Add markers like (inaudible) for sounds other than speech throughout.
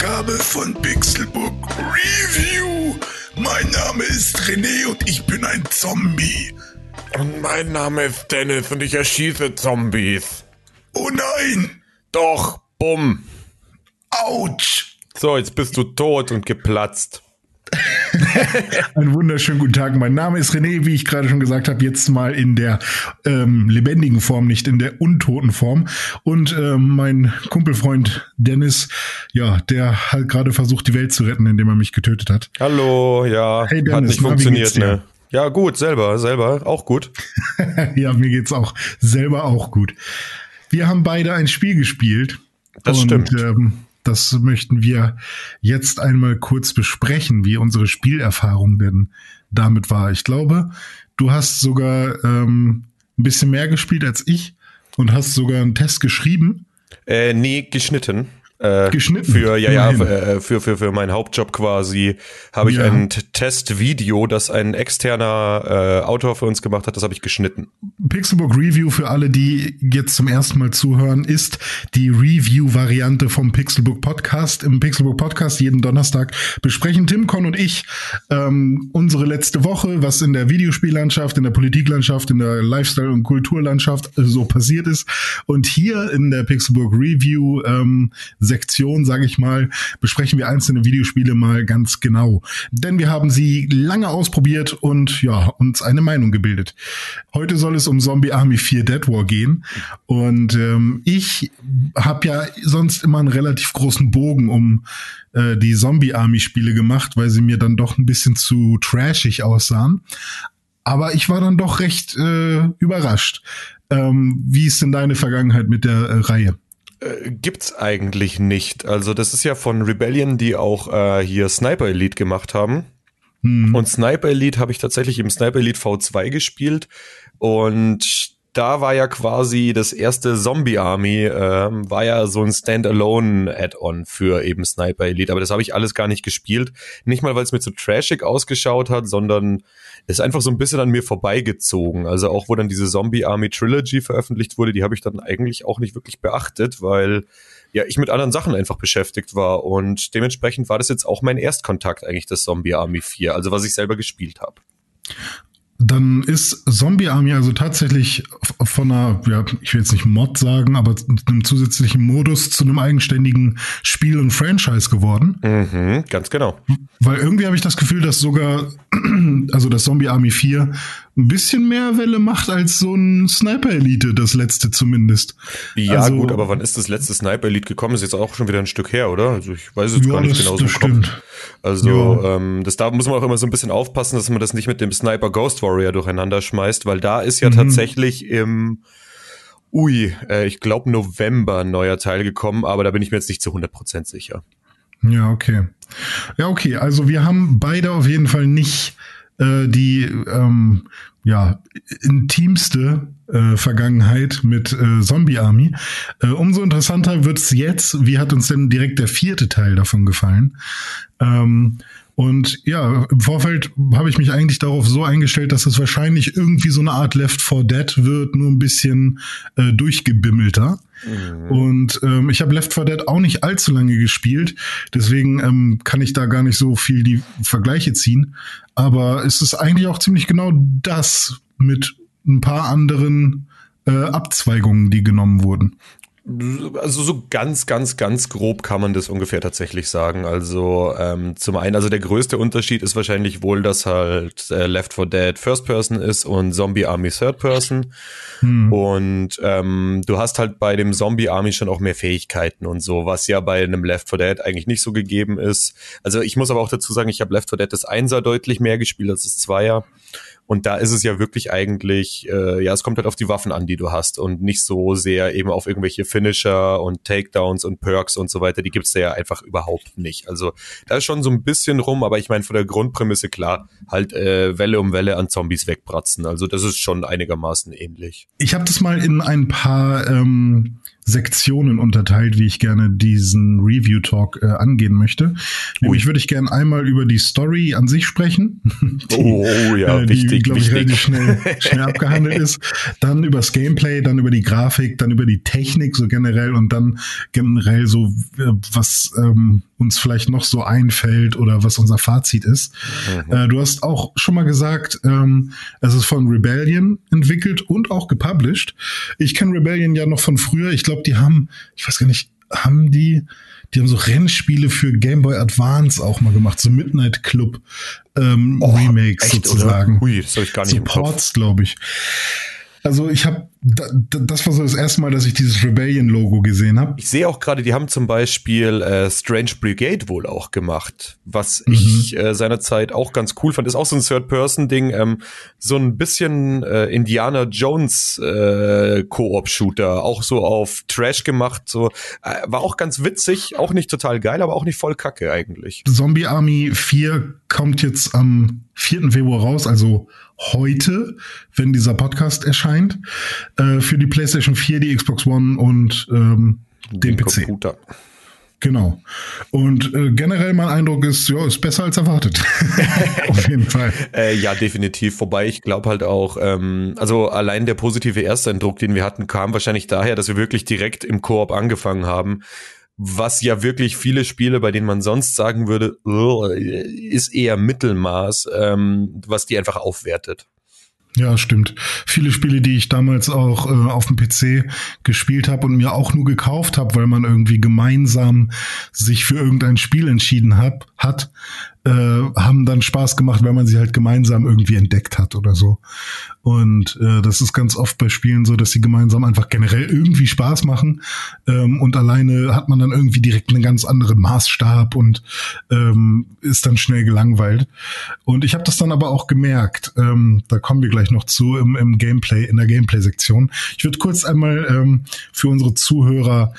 Ausgabe von Pixelbook Review. Mein Name ist René und ich bin ein Zombie. Und mein Name ist Dennis und ich erschieße Zombies. Oh nein! Doch, bumm. Autsch! So, jetzt bist du tot und geplatzt. (laughs) Einen wunderschönen guten Tag. Mein Name ist René, wie ich gerade schon gesagt habe, jetzt mal in der ähm, lebendigen Form, nicht in der untoten Form. Und ähm, mein Kumpelfreund Dennis, ja, der hat gerade versucht, die Welt zu retten, indem er mich getötet hat. Hallo, ja, Hey Dennis, hat nicht na, funktioniert, ne? Ja, gut, selber, selber, auch gut. (laughs) ja, mir geht's auch selber auch gut. Wir haben beide ein Spiel gespielt. Das und, stimmt. Ähm, das möchten wir jetzt einmal kurz besprechen, wie unsere Spielerfahrung denn damit war. Ich glaube, du hast sogar ähm, ein bisschen mehr gespielt als ich und hast sogar einen Test geschrieben. Äh, nee, geschnitten. Äh, Geschnitten, Für, ja, ja, äh, für, für, für meinen Hauptjob quasi habe ich Ja. ein Testvideo, das ein externer äh, Autor für uns gemacht hat, das habe ich geschnitten. Pixelbook Review für alle, die jetzt zum ersten Mal zuhören, ist die Review-Variante vom Pixelbook Podcast. Im Pixelbook Podcast jeden Donnerstag besprechen Tim, Con und ich ähm, unsere letzte Woche, was in der Videospiellandschaft, in der Politiklandschaft, in der Lifestyle- und Kulturlandschaft so passiert ist. Und hier in der Pixelbook Review ähm, Sektion, sage ich mal, besprechen wir einzelne Videospiele mal ganz genau. Denn wir haben sie lange ausprobiert und ja, uns eine Meinung gebildet. Heute soll es um Zombie Army 4 Dead War gehen. Und ähm, ich habe ja sonst immer einen relativ großen Bogen um äh, die Zombie Army Spiele gemacht, weil sie mir dann doch ein bisschen zu trashig aussahen. Aber ich war dann doch recht äh, überrascht. Ähm, wie ist denn deine Vergangenheit mit der äh, Reihe? Äh, gibt's eigentlich nicht. Also das ist ja von Rebellion, die auch äh, hier Sniper Elite gemacht haben. Hm. Und Sniper Elite habe ich tatsächlich im Sniper Elite V2 gespielt. Und da war ja quasi das erste Zombie Army, ähm, war ja so ein Standalone-Add-on für eben Sniper Elite. Aber das habe ich alles gar nicht gespielt. Nicht mal, weil es mir zu trashig ausgeschaut hat, sondern ist einfach so ein bisschen an mir vorbeigezogen. Also auch wo dann diese Zombie Army Trilogy veröffentlicht wurde, die habe ich dann eigentlich auch nicht wirklich beachtet, weil ja ich mit anderen Sachen einfach beschäftigt war. Und dementsprechend war das jetzt auch mein Erstkontakt eigentlich, das Zombie Army 4, also was ich selber gespielt habe. Dann ist Zombie Army also tatsächlich von einer, ja, ich will jetzt nicht Mod sagen, aber einem zusätzlichen Modus zu einem eigenständigen Spiel und Franchise geworden. Mhm, ganz genau. Weil irgendwie habe ich das Gefühl, dass sogar, (clears throat) also das Zombie Army 4 ein bisschen mehr Welle macht als so ein Sniper Elite, das letzte zumindest. Ja, Also- gut, aber wann ist das letzte Sniper Elite gekommen? Ist jetzt auch schon wieder ein Stück her, oder? Also ich weiß jetzt Ja, gar nicht genau so stimmt. Also Ja. ähm, das da muss man auch immer so ein bisschen aufpassen, dass man das nicht mit dem Sniper Ghost Warrior durcheinander schmeißt, weil da ist ja Mhm. tatsächlich im Ui, äh, ich glaube November ein neuer Teil gekommen, aber da bin ich mir jetzt nicht zu 100% sicher. Ja, okay. Ja, okay. Also wir haben beide auf jeden Fall nicht äh, die ähm, ja, intimste äh, Vergangenheit mit äh, Zombie Army. Äh, umso interessanter wird's jetzt. Wie hat uns denn direkt der vierte Teil davon gefallen? Ähm, und ja, im Vorfeld habe ich mich eigentlich darauf so eingestellt, dass es wahrscheinlich irgendwie so eine Art Left 4 Dead wird, nur ein bisschen äh, durchgebimmelter. Und ähm, ich habe Left 4 Dead auch nicht allzu lange gespielt, deswegen ähm, kann ich da gar nicht so viel die Vergleiche ziehen. Aber es ist eigentlich auch ziemlich genau das mit ein paar anderen äh, Abzweigungen, die genommen wurden. Also so ganz, ganz, ganz grob kann man das ungefähr tatsächlich sagen. Also ähm, zum einen, also der größte Unterschied ist wahrscheinlich wohl, dass halt äh, Left 4 Dead First Person ist und Zombie Army Third Person. Und ähm, du hast halt bei dem Zombie Army schon auch mehr Fähigkeiten und so, was ja bei einem Left 4 Dead eigentlich nicht so gegeben ist. Also ich muss aber auch dazu sagen, ich habe Left 4 Dead das Einser deutlich mehr gespielt als das Zweier. Und da ist es ja wirklich eigentlich, äh, ja, es kommt halt auf die Waffen an, die du hast und nicht so sehr eben auf irgendwelche Finisher und Takedowns und Perks und so weiter. Die gibt's da ja einfach überhaupt nicht. Also da ist schon so ein bisschen rum, aber ich meine von der Grundprämisse klar, halt äh, Welle um Welle an Zombies wegbratzen. Also das ist schon einigermaßen ähnlich. Ich habe das mal in ein paar ähm, Sektionen unterteilt, wie ich gerne diesen Review-Talk äh, angehen möchte. Nämlich würde ich gerne einmal über die Story an sich sprechen. (laughs) die, oh ja, äh, die, wichtig, glaube ich, relativ schnell, (laughs) schnell abgehandelt ist. Dann über das Gameplay, dann über die Grafik, dann über die Technik so generell und dann generell so, äh, was ähm, uns vielleicht noch so einfällt oder was unser Fazit ist. Mhm. Äh, du hast auch schon mal gesagt, ähm, es ist von Rebellion entwickelt und auch gepublished. Ich kenne Rebellion ja noch von früher. Ich glaube, die haben, ich weiß gar nicht, haben die, die haben so Rennspiele für Game Boy Advance auch mal gemacht, so Midnight Club ähm, oh, Remakes echt, sozusagen. Oder? Hui, das habe ich gar nicht so Ports, glaube ich. Also ich habe, das war so das erste Mal, dass ich dieses Rebellion-Logo gesehen habe. Ich sehe auch gerade, die haben zum Beispiel äh, Strange Brigade wohl auch gemacht, was mhm. ich äh, seinerzeit auch ganz cool fand. Ist auch so ein Third-Person-Ding, ähm, so ein bisschen äh, Indiana Jones äh, Koop-Shooter, auch so auf Trash gemacht. So äh, war auch ganz witzig, auch nicht total geil, aber auch nicht voll Kacke eigentlich. Zombie Army 4 kommt jetzt am 4. Februar raus, also heute, wenn dieser Podcast erscheint, äh, für die PlayStation 4, die Xbox One und ähm, den, den PC. Computer. Genau. Und äh, generell mein Eindruck ist, ja, ist besser als erwartet. (laughs) Auf jeden Fall. Äh, ja, definitiv. Wobei ich glaube halt auch, ähm, also allein der positive Ersteindruck, den wir hatten, kam wahrscheinlich daher, dass wir wirklich direkt im Koop angefangen haben was ja wirklich viele Spiele, bei denen man sonst sagen würde, ist eher Mittelmaß, ähm, was die einfach aufwertet. Ja, stimmt. Viele Spiele, die ich damals auch äh, auf dem PC gespielt habe und mir auch nur gekauft habe, weil man irgendwie gemeinsam sich für irgendein Spiel entschieden hab, hat, äh, haben dann Spaß gemacht, wenn man sie halt gemeinsam irgendwie entdeckt hat oder so. Und äh, das ist ganz oft bei Spielen so, dass sie gemeinsam einfach generell irgendwie Spaß machen ähm, und alleine hat man dann irgendwie direkt einen ganz anderen Maßstab und ähm, ist dann schnell gelangweilt. Und ich habe das dann aber auch gemerkt. Ähm, da kommen wir gleich noch zu im, im Gameplay in der Gameplay-Sektion. Ich würde kurz einmal ähm, für unsere Zuhörer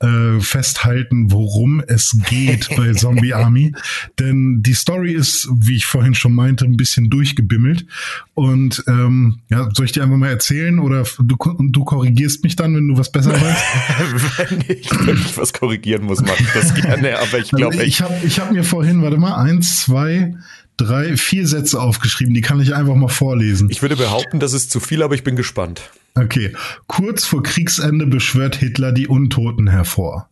äh, festhalten, worum es geht (laughs) bei Zombie Army. Denn die Story ist, wie ich vorhin schon meinte, ein bisschen durchgebimmelt. Und ähm, ja, soll ich dir einfach mal erzählen oder du, du korrigierst mich dann, wenn du was besser weißt? (laughs) wenn ich, wenn ich was korrigieren muss, mache ich das gerne. Aber ich glaube, also ich habe ich hab mir vorhin, warte mal, eins, zwei, drei, vier Sätze aufgeschrieben. Die kann ich einfach mal vorlesen. Ich würde behaupten, das ist zu viel, aber ich bin gespannt. Okay. Kurz vor Kriegsende beschwört Hitler die Untoten hervor.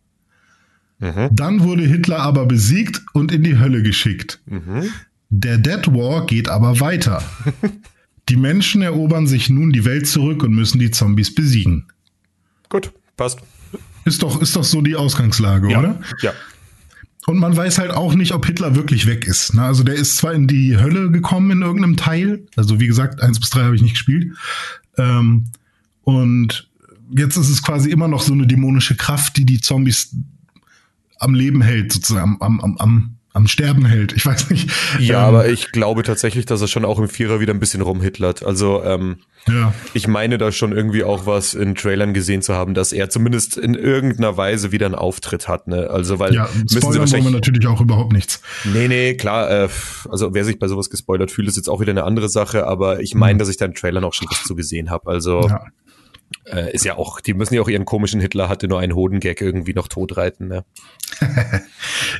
Mhm. Dann wurde Hitler aber besiegt und in die Hölle geschickt. Mhm. Der Dead War geht aber weiter. (laughs) die Menschen erobern sich nun die Welt zurück und müssen die Zombies besiegen. Gut, passt. Ist doch, ist doch so die Ausgangslage, ja, oder? Ja. Und man weiß halt auch nicht, ob Hitler wirklich weg ist. Ne? Also der ist zwar in die Hölle gekommen in irgendeinem Teil, also wie gesagt, eins bis drei habe ich nicht gespielt. Ähm, und jetzt ist es quasi immer noch so eine dämonische Kraft, die die Zombies am Leben hält, sozusagen, am, am, am, am Sterben hält. Ich weiß nicht. Ja, ähm, aber ich glaube tatsächlich, dass er schon auch im Vierer wieder ein bisschen rumhitlert. Also ähm, ja. ich meine da schon irgendwie auch was in Trailern gesehen zu haben, dass er zumindest in irgendeiner Weise wieder einen Auftritt hat. Ne? Also weil ja, müssen sie wahrscheinlich wir natürlich auch überhaupt nichts. Nee, nee, klar. Äh, also wer sich bei sowas gespoilert fühlt, ist jetzt auch wieder eine andere Sache. Aber ich meine, mhm. dass ich da in Trailern auch schon was zu gesehen habe. Also ja. Äh, ist ja auch, die müssen ja auch ihren komischen Hitler hatte nur einen Hodengag irgendwie noch totreiten, ne? (laughs)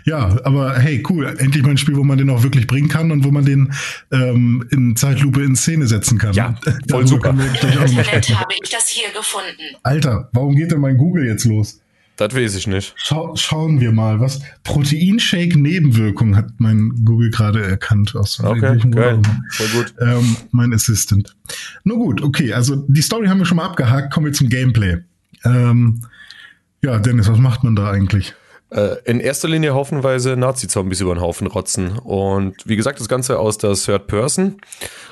ja, aber hey, cool. Endlich mal ein Spiel, wo man den auch wirklich bringen kann und wo man den ähm, in Zeitlupe in Szene setzen kann. Ja, (laughs) voll super. habe ich das hier gefunden. Alter, warum geht denn mein Google jetzt los? Das weiß ich nicht. Schau, schauen wir mal, was Proteinshake-Nebenwirkung hat mein Google gerade erkannt aus okay, geil. Voll gut. Ähm, mein Assistant. Nur gut, okay, also die Story haben wir schon mal abgehakt, kommen wir zum Gameplay. Ähm, ja, Dennis, was macht man da eigentlich? Äh, in erster Linie haufenweise Nazi-Zombies über den Haufen rotzen. Und wie gesagt, das Ganze aus der Third Person.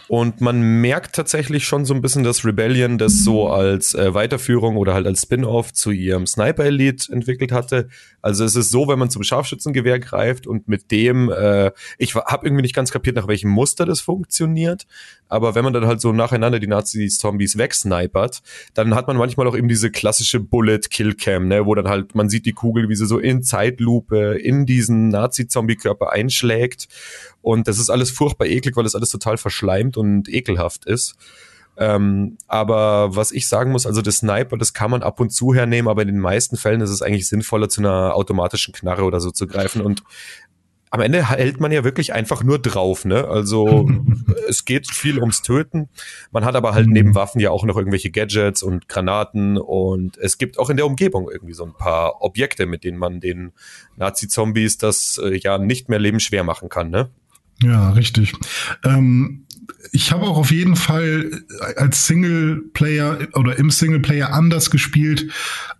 Und man merkt tatsächlich schon so ein bisschen, dass Rebellion das so als äh, Weiterführung oder halt als Spin-off zu ihrem Sniper Elite entwickelt hatte. Also es ist so, wenn man zum Scharfschützengewehr greift und mit dem, äh, ich habe irgendwie nicht ganz kapiert, nach welchem Muster das funktioniert, aber wenn man dann halt so nacheinander die Nazis-Zombies wegsnipert, dann hat man manchmal auch eben diese klassische Bullet-Kill-Cam, ne, wo dann halt, man sieht die Kugel, wie sie so in Zeitlupe in diesen Nazi-Zombie-Körper einschlägt und das ist alles furchtbar eklig, weil das alles total verschleimt und ekelhaft ist. Ähm, aber was ich sagen muss, also das Sniper, das kann man ab und zu hernehmen, aber in den meisten Fällen ist es eigentlich sinnvoller, zu einer automatischen Knarre oder so zu greifen. Und am Ende hält man ja wirklich einfach nur drauf, ne? Also (laughs) es geht viel ums Töten. Man hat aber halt Mhm. neben Waffen ja auch noch irgendwelche Gadgets und Granaten und es gibt auch in der Umgebung irgendwie so ein paar Objekte, mit denen man den Nazi-Zombies das äh, ja nicht mehr lebensschwer machen kann, ne? Ja, richtig. Ähm, ich habe auch auf jeden Fall als Singleplayer oder im Singleplayer anders gespielt,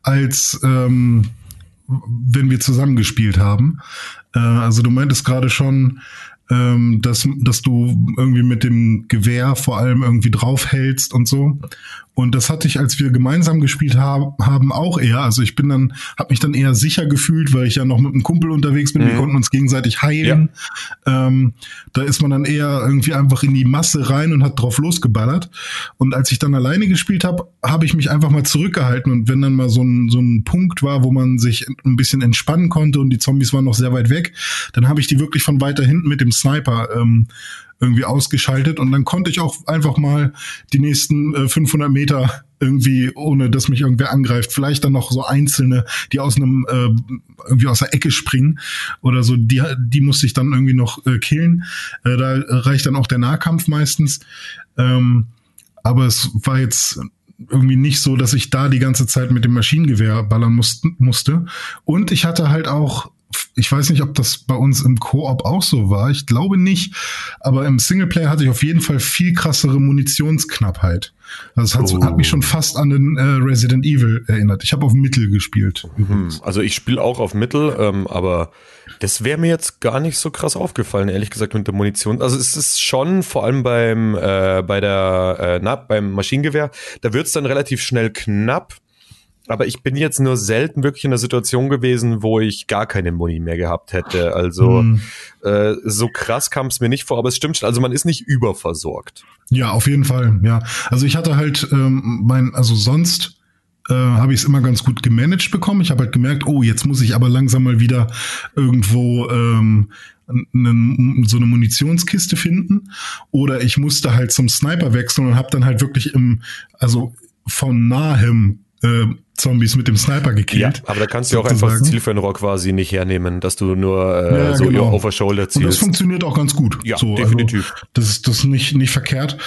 als ähm, wenn wir zusammen gespielt haben. Äh, also du meintest gerade schon, ähm, dass, dass du irgendwie mit dem Gewehr vor allem irgendwie draufhältst und so. Und das hatte ich, als wir gemeinsam gespielt hab, haben, auch eher. Also ich bin dann, habe mich dann eher sicher gefühlt, weil ich ja noch mit einem Kumpel unterwegs bin. Wir Mhm. konnten uns gegenseitig heilen. Ähm, da ist man dann eher irgendwie einfach in die Masse rein und hat drauf losgeballert. Und als ich dann alleine gespielt habe, habe ich mich einfach mal zurückgehalten. Und wenn dann mal so ein, so ein Punkt war, wo man sich ein bisschen entspannen konnte und die Zombies waren noch sehr weit weg, dann habe ich die wirklich von weiter hinten mit dem Sniper ähm, irgendwie ausgeschaltet und dann konnte ich auch einfach mal die nächsten äh, 500 Meter irgendwie, ohne dass mich irgendwer angreift, vielleicht dann noch so einzelne, die aus einem äh, irgendwie aus der Ecke springen oder so, die die musste ich dann irgendwie noch äh, killen. Äh, da reicht dann auch der Nahkampf meistens. Ähm, aber es war jetzt irgendwie nicht so, dass ich da die ganze Zeit mit dem Maschinengewehr ballern musste, musste. Und ich hatte halt auch, ich weiß nicht, ob das bei uns im Koop auch so war. Ich glaube nicht. Aber im Singleplayer hatte ich auf jeden Fall viel krassere Munitionsknappheit. Also es hat, Oh. hat mich schon fast an den äh, Resident Evil erinnert. Ich habe auf Mittel gespielt. Hm, Also ich spiele auch auf Mittel, ähm, aber das wäre mir jetzt gar nicht so krass aufgefallen, ehrlich gesagt, mit der Munition. Also es ist schon vor allem beim äh, bei der äh, na, beim Maschinengewehr, da wird's dann relativ schnell knapp. Aber ich bin jetzt nur selten wirklich in einer Situation gewesen, wo ich gar keine Muni mehr gehabt hätte. Also Hm. äh, so krass kam es mir nicht vor, aber es stimmt schon. Also man ist nicht überversorgt. Ja, auf jeden Fall, ja. Also ich hatte halt ähm, mein, also sonst äh, habe ich es immer ganz gut gemanagt bekommen. Ich habe halt gemerkt, oh, jetzt muss ich aber langsam mal wieder irgendwo ähm, ne, so eine Munitionskiste finden. Oder ich musste halt zum Sniper wechseln und habe dann halt wirklich im, also von nahem äh, Zombies mit dem Sniper gekillt. aber da kannst du ja auch einfach das. Zielfernrohr quasi nicht hernehmen, dass du nur äh, Ja, so genau. over shoulder Und das zielst. funktioniert auch ganz gut. Ja, so, definitiv. Also, das ist das ist nicht nicht verkehrt.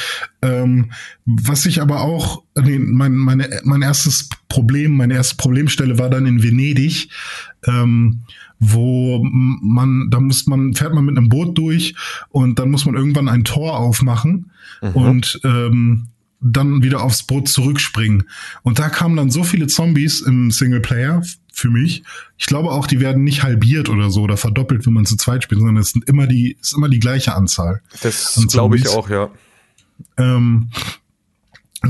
Ähm, was ich aber auch, nee, mein meine mein erstes Problem, meine erste Problemstelle war dann in Venedig, ähm, wo man, da muss man fährt man mit einem Boot durch und dann muss man irgendwann ein Tor aufmachen Mhm. und ähm, dann wieder aufs Boot zurückspringen. Und da kamen dann so viele Zombies im Singleplayer für mich. Ich glaube auch, die werden nicht halbiert oder so oder verdoppelt, wenn man zu zweit spielt, sondern es sind immer die, es ist immer die gleiche Anzahl. Das glaube ich auch, ja. Ähm,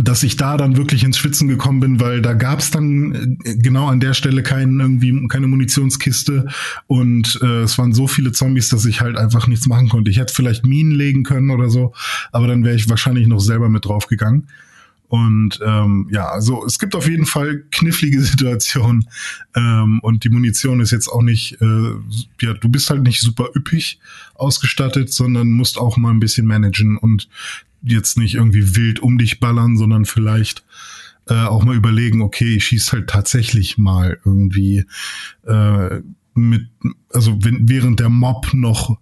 dass ich da dann wirklich ins Schwitzen gekommen bin, weil da gab es dann äh, genau an der Stelle keinen irgendwie keine Munitionskiste und äh, es waren so viele Zombies, dass ich halt einfach nichts machen konnte. Ich hätte vielleicht Minen legen können oder so, aber dann wäre ich wahrscheinlich noch selber mit draufgegangen. Und ähm, ja, also es gibt auf jeden Fall knifflige (laughs) Situationen ähm, und die Munition ist jetzt auch nicht, äh, ja, du bist halt nicht super üppig ausgestattet, sondern musst auch mal ein bisschen managen und jetzt nicht irgendwie wild um dich ballern, sondern vielleicht äh, auch mal überlegen, okay, ich schieß halt tatsächlich mal irgendwie äh, mit, also wenn, während der Mob noch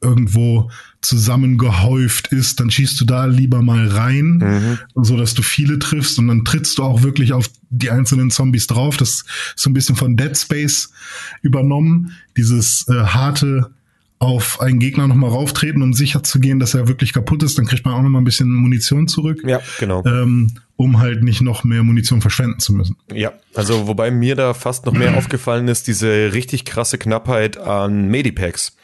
irgendwo zusammengehäuft ist, dann schießt du da lieber mal rein, Mhm. so dass du viele triffst und dann trittst du auch wirklich auf die einzelnen Zombies drauf. Das ist so ein bisschen von Dead Space übernommen, dieses äh, harte auf einen Gegner nochmal rauftreten, um sicher zu gehen, dass er wirklich kaputt ist. Dann kriegt man auch nochmal ein bisschen Munition zurück, Ja, genau. ähm, um halt nicht noch mehr Munition verschwenden zu müssen. Ja, also wobei mir da fast noch mehr (clears throat) aufgefallen ist, diese richtig krasse Knappheit an Medipacks.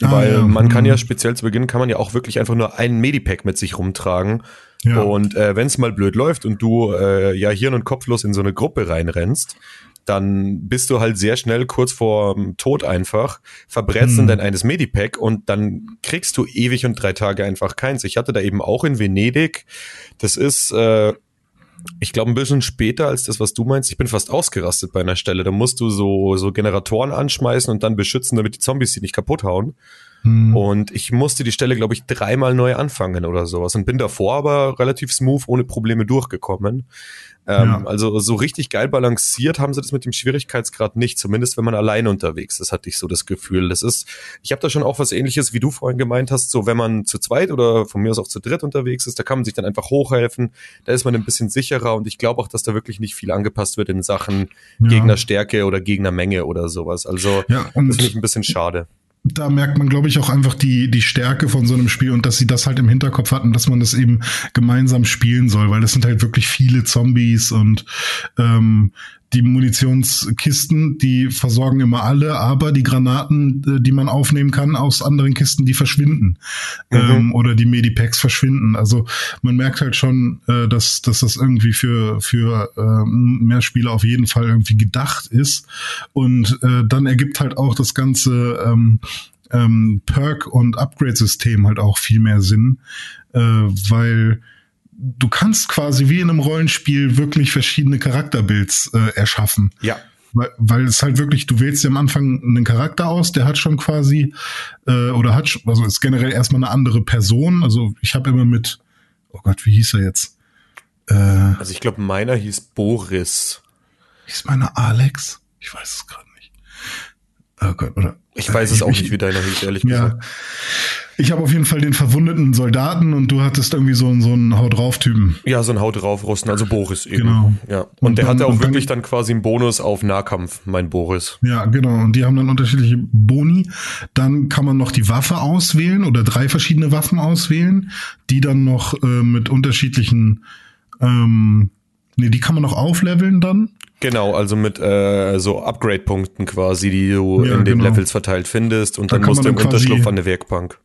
Ah, Weil ja. man kann Mhm. ja speziell zu Beginn kann man ja auch wirklich einfach nur ein Medipack mit sich rumtragen. Ja. Und äh, wenn es mal blöd läuft und du äh, ja hirn- und kopflos in so eine Gruppe reinrennst, dann bist du halt sehr schnell kurz vor Tod einfach, verbrennst Hm. dann eines Medipack und dann kriegst du ewig und drei Tage einfach keins. Ich hatte da eben auch in Venedig, das ist, äh, ich glaube, ein bisschen später als das, was du meinst. Ich bin fast ausgerastet bei einer Stelle. Da musst du so, so Generatoren anschmeißen und dann beschützen, damit die Zombies sie nicht kaputt hauen. Hm. Und ich musste die Stelle, glaube ich, dreimal neu anfangen oder sowas und bin davor aber relativ smooth ohne Probleme durchgekommen. Ähm, ja. Also so richtig geil balanciert haben sie das mit dem Schwierigkeitsgrad nicht, zumindest wenn man alleine unterwegs ist, hatte ich so das Gefühl. Das ist, ich habe da schon auch was ähnliches, wie du vorhin gemeint hast, so wenn man zu zweit oder von mir aus auch zu dritt unterwegs ist, da kann man sich dann einfach hochhelfen, da ist man ein bisschen sicherer und ich glaube auch, dass da wirklich nicht viel angepasst wird in Sachen ja. Gegnerstärke oder Gegnermenge oder sowas. Also ja, das finde ich ein bisschen schade da merkt man, glaube ich, auch einfach die, die Stärke von so einem Spiel und dass sie das halt im Hinterkopf hatten, dass man das eben gemeinsam spielen soll, weil das sind halt wirklich viele Zombies und ähm, die Munitionskisten, die versorgen immer alle, aber die Granaten, äh, die man aufnehmen kann aus anderen Kisten, die verschwinden. Mhm. Ähm, oder die Medipacks verschwinden. Also man merkt halt schon, äh, dass, dass das irgendwie für, für äh, mehr Spieler auf jeden Fall irgendwie gedacht ist. Und äh, dann ergibt halt auch das ganze ähm, ähm, Perk- und Upgrade-System halt auch viel mehr Sinn, äh, weil du kannst quasi wie in einem Rollenspiel wirklich verschiedene Charakterbuilds äh, erschaffen. Ja. Weil, weil es halt wirklich, du wählst dir am Anfang einen Charakter aus, der hat schon quasi, äh, oder hat, also ist generell erstmal eine andere Person. Also ich habe immer mit, oh Gott, wie hieß er jetzt? Äh, also ich glaube, meiner hieß Boris. Hieß meiner Alex? Ich weiß es gerade nicht. Oh Gott, oder? Ich weiß es auch nicht, wie deiner hieß, ehrlich ja. gesagt. Ich habe auf jeden Fall den verwundeten Soldaten und du hattest irgendwie so, so einen Haut drauf Typen. Ja, so einen Haut drauf Russen, also Boris eben. Genau. Ja. Und, und der dann, hatte auch wirklich dann, dann quasi einen Bonus auf Nahkampf, mein Boris. Ja, genau. Und die haben dann unterschiedliche Boni. Dann kann man noch die Waffe auswählen oder drei verschiedene Waffen auswählen, die dann noch äh, mit unterschiedlichen ähm, Nee, die kann man noch aufleveln dann. Genau, also mit äh, so Upgrade-Punkten quasi, die du ja, in den genau. Levels verteilt findest und da dann musst du im Unterschlupf an der Werkbank.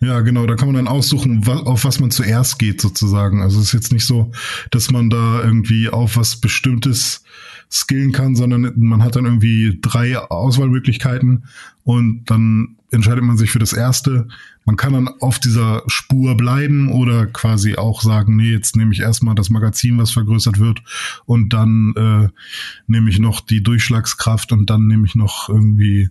Ja, genau, da kann man dann aussuchen, auf was man zuerst geht sozusagen. Also es ist jetzt nicht so, dass man da irgendwie auf was Bestimmtes skillen kann, sondern man hat dann irgendwie drei Auswahlmöglichkeiten und dann entscheidet man sich für das erste. Man kann dann auf dieser Spur bleiben oder quasi auch sagen, nee, jetzt nehme ich erstmal das Magazin, was vergrößert wird und dann äh, nehme ich noch die Durchschlagskraft und dann nehme ich noch irgendwie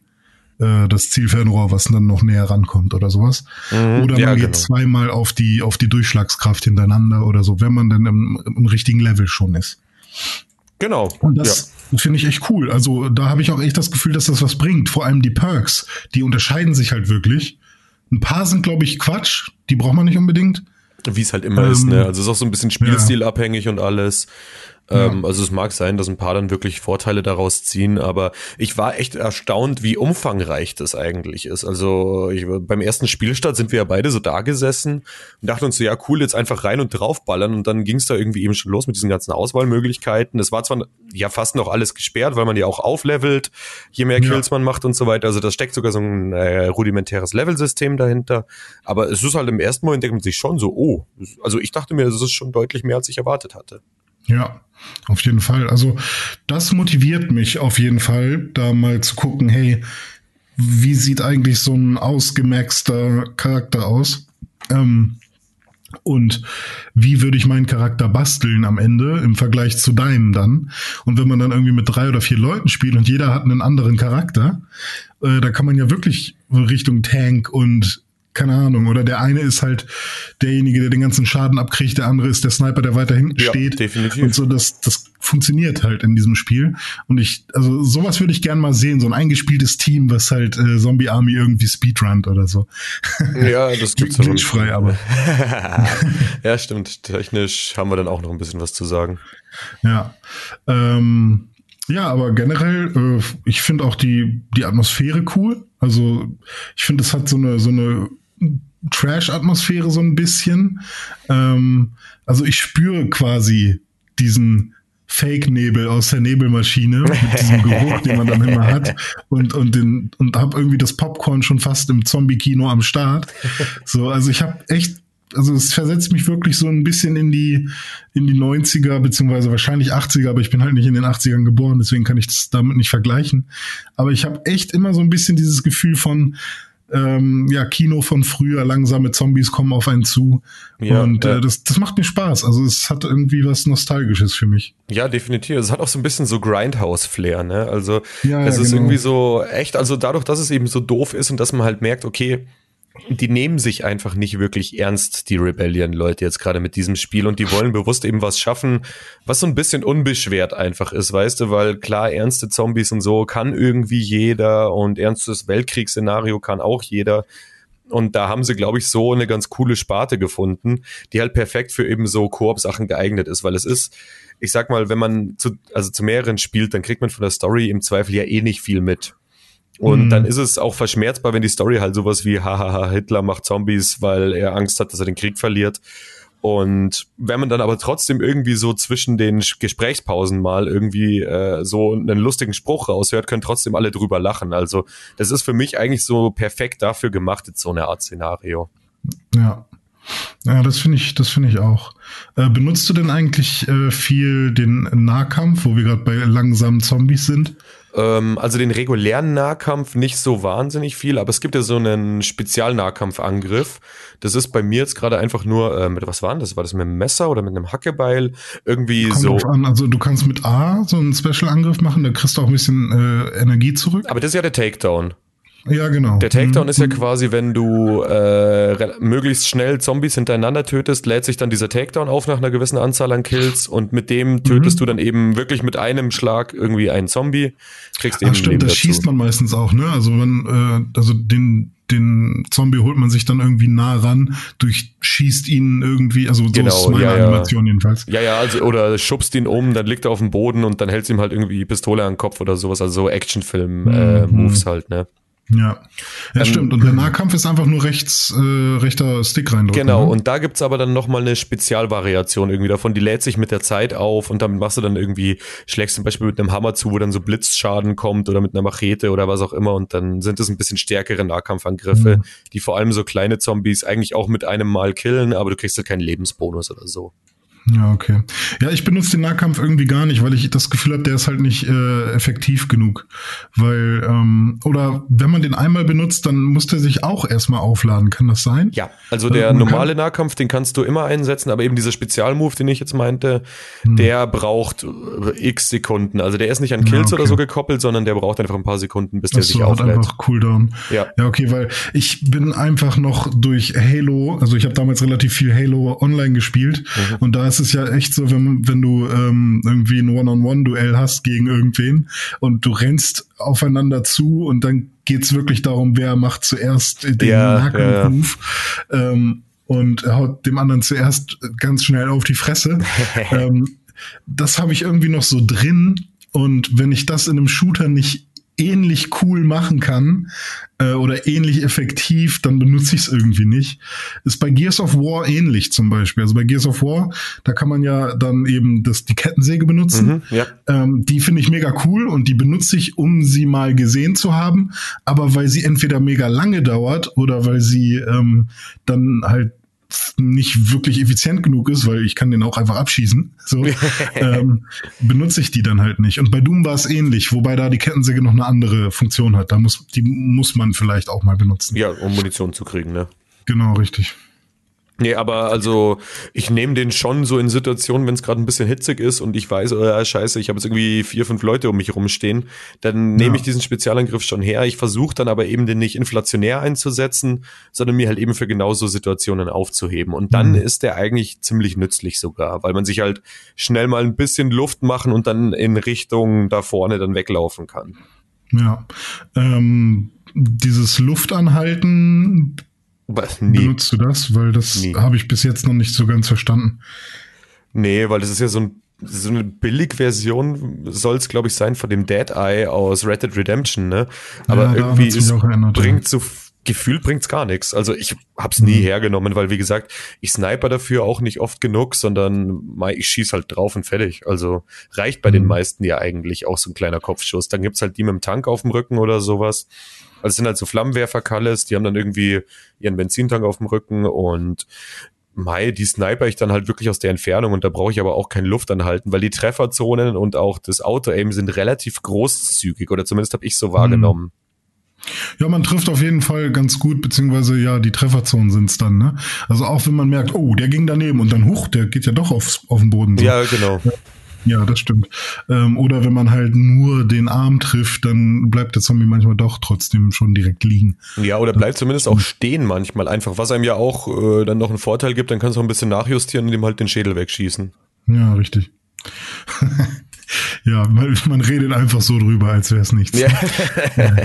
äh, das Zielfernrohr, was dann noch näher rankommt oder sowas. Mhm, oder man ja, geht genau. zweimal auf die, auf die Durchschlagskraft hintereinander oder so, wenn man dann im, im richtigen Level schon ist. Genau. Und das ja. Finde ich echt cool. Also da habe ich auch echt das Gefühl, dass das was bringt. Vor allem die Perks, die unterscheiden sich halt wirklich. Ein paar sind, glaube ich, Quatsch. Die braucht man nicht unbedingt. Wie es halt immer ähm, ist, ne? Also es ist auch so ein bisschen Spielstilabhängig ja. und alles. Ähm, Also es mag sein, dass ein paar dann wirklich Vorteile daraus ziehen, aber ich war echt erstaunt, wie umfangreich das eigentlich ist. Also ich, beim ersten Spielstart sind wir ja beide so da gesessen und dachten uns so, ja cool, jetzt einfach rein und draufballern und dann ging es da irgendwie eben schon los mit diesen ganzen Auswahlmöglichkeiten. Es war zwar ja fast noch alles gesperrt, weil man ja auch auflevelt, je mehr Kills ja. man macht und so weiter. Also da steckt sogar so ein äh, rudimentäres Levelsystem dahinter. Aber es ist halt im ersten Moment denkt man sich schon so, oh, also ich dachte mir, das ist schon deutlich mehr, als ich erwartet hatte. Ja, auf jeden Fall. Also das motiviert mich auf jeden Fall, da mal zu gucken, hey, wie sieht eigentlich so ein ausgemaxter Charakter aus? Ähm, und wie würde ich meinen Charakter basteln am Ende im Vergleich zu deinem dann? Und wenn man dann irgendwie mit drei oder vier Leuten spielt und jeder hat einen anderen Charakter, äh, da kann man ja wirklich Richtung Tank und keine Ahnung, oder der eine ist halt derjenige, der den ganzen Schaden abkriegt, der andere ist der Sniper, der weiter hinten ja, steht. Definitiv. Und so, das, das funktioniert halt in diesem Spiel. Und ich, also sowas würde ich gern mal sehen, so ein eingespieltes Team, was halt äh, Zombie Army irgendwie speedrunnt oder so. (laughs) Ja, das gibt's aber. frei, aber. (laughs) ja, stimmt. Technisch haben wir dann auch noch ein bisschen was zu sagen. Ja. Ähm, ja, aber generell, äh, ich finde auch die, die Atmosphäre cool. Also ich finde, es hat so eine, so eine Trash-Atmosphäre so ein bisschen. Ähm, also ich spüre quasi diesen Fake-Nebel aus der Nebelmaschine mit diesem Geruch, den man dann immer hat und und den und habe irgendwie das Popcorn schon fast im Zombie-Kino am Start. So, also ich habe echt also es versetzt mich wirklich so ein bisschen in die, in die 90er, beziehungsweise wahrscheinlich 80er, aber ich bin halt nicht in den 80ern geboren, deswegen kann ich das damit nicht vergleichen. Aber ich habe echt immer so ein bisschen dieses Gefühl von, ähm, ja, Kino von früher, langsame Zombies kommen auf einen zu. Ja, und äh, das, das macht mir Spaß. Also es hat irgendwie was Nostalgisches für mich. Ja, definitiv. Es hat auch so ein bisschen so Grindhouse-Flair, ne? Also ja, es ja, ist genau. irgendwie so echt, also dadurch, dass es eben so doof ist und dass man halt merkt, okay, die nehmen sich einfach nicht wirklich ernst, die Rebellion-Leute jetzt gerade mit diesem Spiel und die wollen bewusst eben was schaffen, was so ein bisschen unbeschwert einfach ist, weißt du, weil klar, ernste Zombies und so kann irgendwie jeder und ernstes Weltkriegsszenario kann auch jeder. Und da haben sie, glaube ich, so eine ganz coole Sparte gefunden, die halt perfekt für eben so Koop-Sachen geeignet ist, weil es ist, ich sag mal, wenn man zu, also zu mehreren spielt, dann kriegt man von der Story im Zweifel ja eh nicht viel mit. Und mhm. dann ist es auch verschmerzbar, wenn die Story halt sowas wie, hahaha, Hitler macht Zombies, weil er Angst hat, dass er den Krieg verliert. Und wenn man dann aber trotzdem irgendwie so zwischen den Gesprächspausen mal irgendwie äh, so einen lustigen Spruch raushört, können trotzdem alle drüber lachen. Also das ist für mich eigentlich so perfekt dafür gemacht, jetzt so eine Art Szenario. Ja. Ja, das finde ich, das finde ich auch. Äh, benutzt du denn eigentlich äh, viel den Nahkampf, wo wir gerade bei langsamen Zombies sind? Ähm, also den regulären Nahkampf nicht so wahnsinnig viel, aber es gibt ja so einen Spezialnahkampfangriff. Das ist bei mir jetzt gerade einfach nur, äh, mit was war denn das? War das mit einem Messer oder mit einem Hackebeil? Irgendwie Kommt so. An. Also du kannst mit A so einen Special-Angriff machen, da kriegst du auch ein bisschen äh, Energie zurück. Aber das ist ja der Takedown. Ja, genau. Der Takedown mhm. ist ja mhm. quasi, wenn du äh, möglichst schnell Zombies hintereinander tötest, lädt sich dann dieser Takedown auf nach einer gewissen Anzahl an Kills und mit dem tötest mhm. du dann eben wirklich mit einem Schlag irgendwie einen Zombie, kriegst eben Ach, stimmt, das dazu. schießt man meistens auch, ne? Also wenn, äh, also den den Zombie holt man sich dann irgendwie nah ran, durchschießt ihn irgendwie, also so genau, ist meine ja, Animation ja. jedenfalls. Ja, ja, also oder schubst ihn um, dann liegt er auf dem Boden und dann hältst ihm halt irgendwie Pistole an den Kopf oder sowas, also so Actionfilm-Moves äh, mhm. halt, ne? Ja, ja ähm, stimmt. Und der Nahkampf ist einfach nur rechts, äh, rechter Stick reindrücken. Genau, ne? und da gibt's aber dann nochmal eine Spezialvariation irgendwie davon. Die lädt sich mit der Zeit auf und damit machst du dann irgendwie, schlägst zum Beispiel mit einem Hammer zu, wo dann so Blitzschaden kommt oder mit einer Machete oder was auch immer und dann sind es ein bisschen stärkere Nahkampfangriffe, mhm. die vor allem so kleine Zombies eigentlich auch mit einem Mal killen, aber du kriegst halt keinen Lebensbonus oder so. Ja, okay. Ja, ich benutze den Nahkampf irgendwie gar nicht, weil ich das Gefühl habe, der ist halt nicht äh, effektiv genug. Weil, ähm, oder wenn man den einmal benutzt, dann muss der sich auch erstmal aufladen. Kann das sein? Ja, also der äh, normale Nahkampf, den kannst du immer einsetzen, aber eben dieser Spezialmove, den ich jetzt meinte, hm. der braucht äh, x Sekunden. Also der ist nicht an Kills ja, okay. oder so gekoppelt, sondern der braucht einfach ein paar Sekunden, bis der so, sich auflädt. einfach Cooldown. Ja. Ja, okay, weil ich bin einfach noch durch Halo, also ich habe damals relativ viel Halo online gespielt mhm. und da ist es ja echt so, wenn, wenn du ähm, irgendwie ein One-on-One-Duell hast gegen irgendwen und du rennst aufeinander zu und dann geht's wirklich darum, wer macht zuerst den ja, Nahkampf-Move. Ja. Ähm, und haut dem anderen zuerst ganz schnell auf die Fresse. (laughs) ähm, das habe ich irgendwie noch so drin. Und wenn ich das in einem Shooter nicht ähnlich cool machen kann äh, oder ähnlich effektiv, dann benutze ich es irgendwie nicht. Ist bei Gears of War ähnlich zum Beispiel. Also bei Gears of War, da kann man ja dann eben das, die Kettensäge benutzen. Mhm, ja. ähm, die finde ich mega cool und die benutze ich, um sie mal gesehen zu haben. Aber weil sie entweder mega lange dauert oder weil sie ähm, dann halt nicht wirklich effizient genug ist, weil ich kann den auch einfach abschießen, so, (laughs) ähm, benutze ich die dann halt nicht. Und bei Doom war es ähnlich, wobei da die Kettensäge noch eine andere Funktion hat. Da muss, die muss man vielleicht auch mal benutzen. Ja, um Munition zu kriegen, ne? Genau, richtig. Nee, aber also ich nehme den schon so in Situationen, wenn es gerade ein bisschen hitzig ist und ich weiß, oh, scheiße, ich habe jetzt irgendwie vier, fünf Leute um mich rumstehen, dann nehme ja. ich diesen Spezialangriff schon her. Ich versuche dann aber eben den nicht inflationär einzusetzen, sondern mir halt eben für genauso Situationen aufzuheben. Und dann mhm. ist der eigentlich ziemlich nützlich sogar, weil man sich halt schnell mal ein bisschen Luft machen und dann in Richtung da vorne dann weglaufen kann. Ja. Ähm, dieses Luftanhalten Nee. Benutzt du das? Weil das nee. habe ich bis jetzt noch nicht so ganz verstanden. Nee, weil das ist ja so, ein, so eine Billig-Version, soll es, glaube ich, sein von dem Dead Eye aus Red Dead Redemption, ne? Aber ja, irgendwie es erinnert, bringt so gefühlt bringt's gar nichts. Also ich hab's nie mhm. hergenommen, weil wie gesagt, ich sniper dafür auch nicht oft genug, sondern ich schieß halt drauf und fertig. Also reicht bei mhm. den meisten ja eigentlich auch so ein kleiner Kopfschuss. Dann gibt's halt die mit dem Tank auf dem Rücken oder sowas. Also es sind halt so Flammenwerfer-Kalles, die haben dann irgendwie ihren Benzintank auf dem Rücken und Mai, die sniper ich dann halt wirklich aus der Entfernung und da brauche ich aber auch kein Luftanhalten, weil die Trefferzonen und auch das Auto-Aim sind relativ großzügig oder zumindest habe ich so wahrgenommen. Ja, man trifft auf jeden Fall ganz gut, beziehungsweise ja, die Trefferzonen sind's dann, ne? Also auch wenn man merkt, oh, der ging daneben und dann hoch, der geht ja doch aufs, auf den Boden. So. Ja, genau. Ja, das stimmt. Ähm, oder wenn man halt nur den Arm trifft, dann bleibt der Zombie manchmal doch trotzdem schon direkt liegen. Ja, oder bleibt zumindest auch stehen manchmal einfach, was einem ja auch äh, dann noch einen Vorteil gibt, dann kannst du auch ein bisschen nachjustieren und ihm halt den Schädel wegschießen. Ja, richtig. (laughs) ja, man, man, redet einfach so drüber, als wäre es nichts. Ja, ja.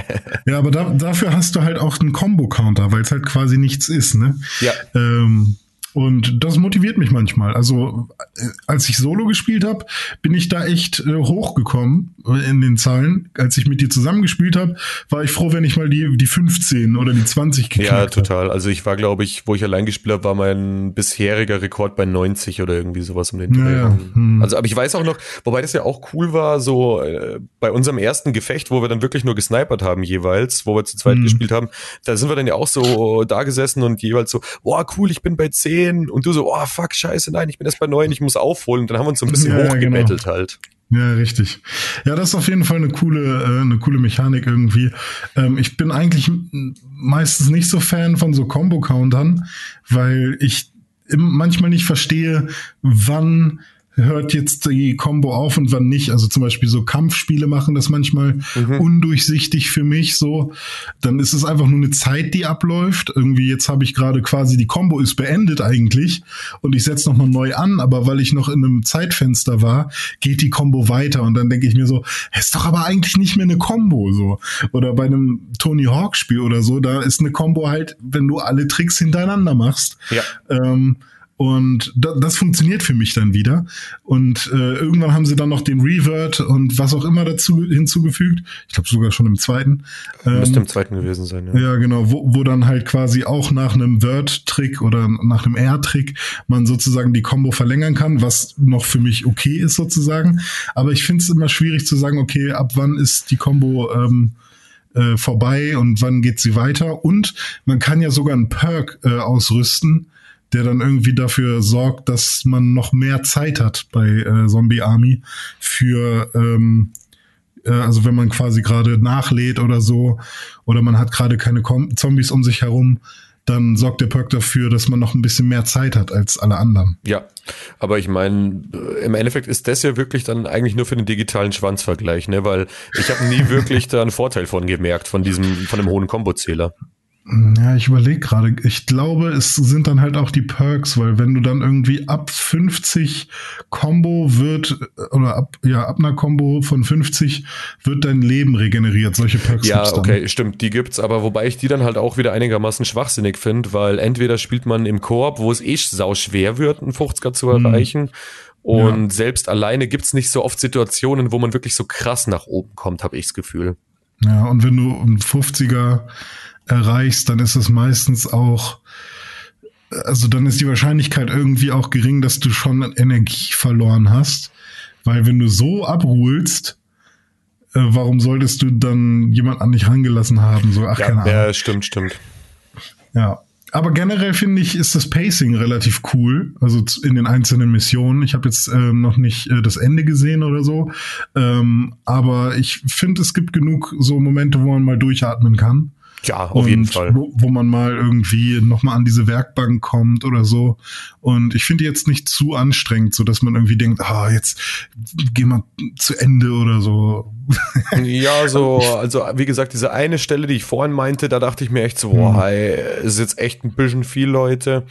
ja aber da, dafür hast du halt auch einen Combo-Counter, weil es halt quasi nichts ist, ne? Ja. Ähm, und das motiviert mich manchmal. Also äh, als ich Solo gespielt habe, bin ich da echt äh, hochgekommen in den Zahlen. Als ich mit dir zusammengespielt habe, war ich froh, wenn ich mal die, die 15 oder die 20 geknackt Ja, total. Also ich war, glaube ich, wo ich allein gespielt habe, war mein bisheriger Rekord bei 90 oder irgendwie sowas um den Dreh. Ja, hm. Also, aber ich weiß auch noch, wobei das ja auch cool war, so äh, bei unserem ersten Gefecht, wo wir dann wirklich nur gesnipert haben jeweils, wo wir zu zweit hm. gespielt haben, da sind wir dann ja auch so da gesessen und jeweils so, boah, cool, ich bin bei 10 10 und du so, oh fuck, scheiße, nein, ich bin erst bei 9, ich muss aufholen. Und dann haben wir uns so ein bisschen ja, hochgebettelt genau. halt. Ja, richtig. Ja, das ist auf jeden Fall eine coole, äh, eine coole Mechanik irgendwie. Ähm, ich bin eigentlich meistens nicht so Fan von so Combo-Countern, weil ich manchmal nicht verstehe, wann hört jetzt die Combo auf und wann nicht. Also zum Beispiel so Kampfspiele machen das manchmal mhm. undurchsichtig für mich so. Dann ist es einfach nur eine Zeit, die abläuft. Irgendwie jetzt habe ich gerade quasi die Combo ist beendet eigentlich und ich setze nochmal neu an, aber weil ich noch in einem Zeitfenster war, geht die Combo weiter und dann denke ich mir so, ist doch aber eigentlich nicht mehr eine Combo so. Oder bei einem Tony Hawk Spiel oder so, da ist eine Combo halt, wenn du alle Tricks hintereinander machst. Ja. Ähm, und da, das funktioniert für mich dann wieder. Und äh, irgendwann haben sie dann noch den Revert und was auch immer dazu hinzugefügt. Ich glaube sogar schon im zweiten. Ähm, Müsste im zweiten gewesen sein, ja. Ja, genau, wo, wo dann halt quasi auch nach einem Word-Trick oder nach einem R-Trick man sozusagen die Combo verlängern kann, was noch für mich okay ist sozusagen. Aber ich finde es immer schwierig zu sagen, okay, ab wann ist die Combo ähm, äh, vorbei und wann geht sie weiter. Und man kann ja sogar einen Perk äh, ausrüsten, der dann irgendwie dafür sorgt, dass man noch mehr Zeit hat bei äh, Zombie Army für ähm, äh, also wenn man quasi gerade nachlädt oder so oder man hat gerade keine Com Zombies um sich herum, dann sorgt der Perk dafür, dass man noch ein bisschen mehr Zeit hat als alle anderen. Ja, aber ich meine, im Endeffekt ist das ja wirklich dann eigentlich nur für den digitalen Schwanzvergleich, ne? Weil ich habe nie (laughs) wirklich da einen Vorteil von gemerkt, von diesem, von dem hohen Kombozähler. Ja, ich überlege gerade. Ich glaube, es sind dann halt auch die Perks, weil wenn du dann irgendwie ab 50 Combo wird, oder ab, ja, ab einer Combo von 50 wird dein Leben regeneriert. Solche Perks Ja, okay, stimmt, die gibt's, aber wobei ich die dann halt auch wieder einigermaßen schwachsinnig finde, weil entweder spielt man im Koop, wo es eh sau schwer wird, einen 50er zu mhm. erreichen, mhm. und ja. selbst alleine gibt's nicht so oft Situationen, wo man wirklich so krass nach oben kommt, habe ich das Gefühl. Ja, und wenn du einen 50er erreichst, dann ist es meistens auch, also dann ist die Wahrscheinlichkeit irgendwie auch gering, dass du schon Energie verloren hast. Weil wenn du so abruhlst, äh, warum solltest du dann jemand an dich rangelassen haben? So, ach, ja, keine Ahnung. Ja, stimmt, stimmt. Ja. Aber generell finde ich, ist das Pacing relativ cool. Also in den einzelnen Missionen. Ich habe jetzt äh, noch nicht äh, das Ende gesehen oder so. Ähm, aber ich finde, es gibt genug so Momente, wo man mal durchatmen kann. Ja, auf jeden Fall. Wo, wo man mal irgendwie nochmal an diese Werkbank kommt oder so. Und ich finde jetzt nicht zu anstrengend, so dass man irgendwie denkt, ah, jetzt gehen wir zu Ende oder so. (laughs) ja, so, also wie gesagt, diese eine Stelle, die ich vorhin meinte, da dachte ich mir echt so, boah, hm. hey, ist jetzt echt ein bisschen viel Leute.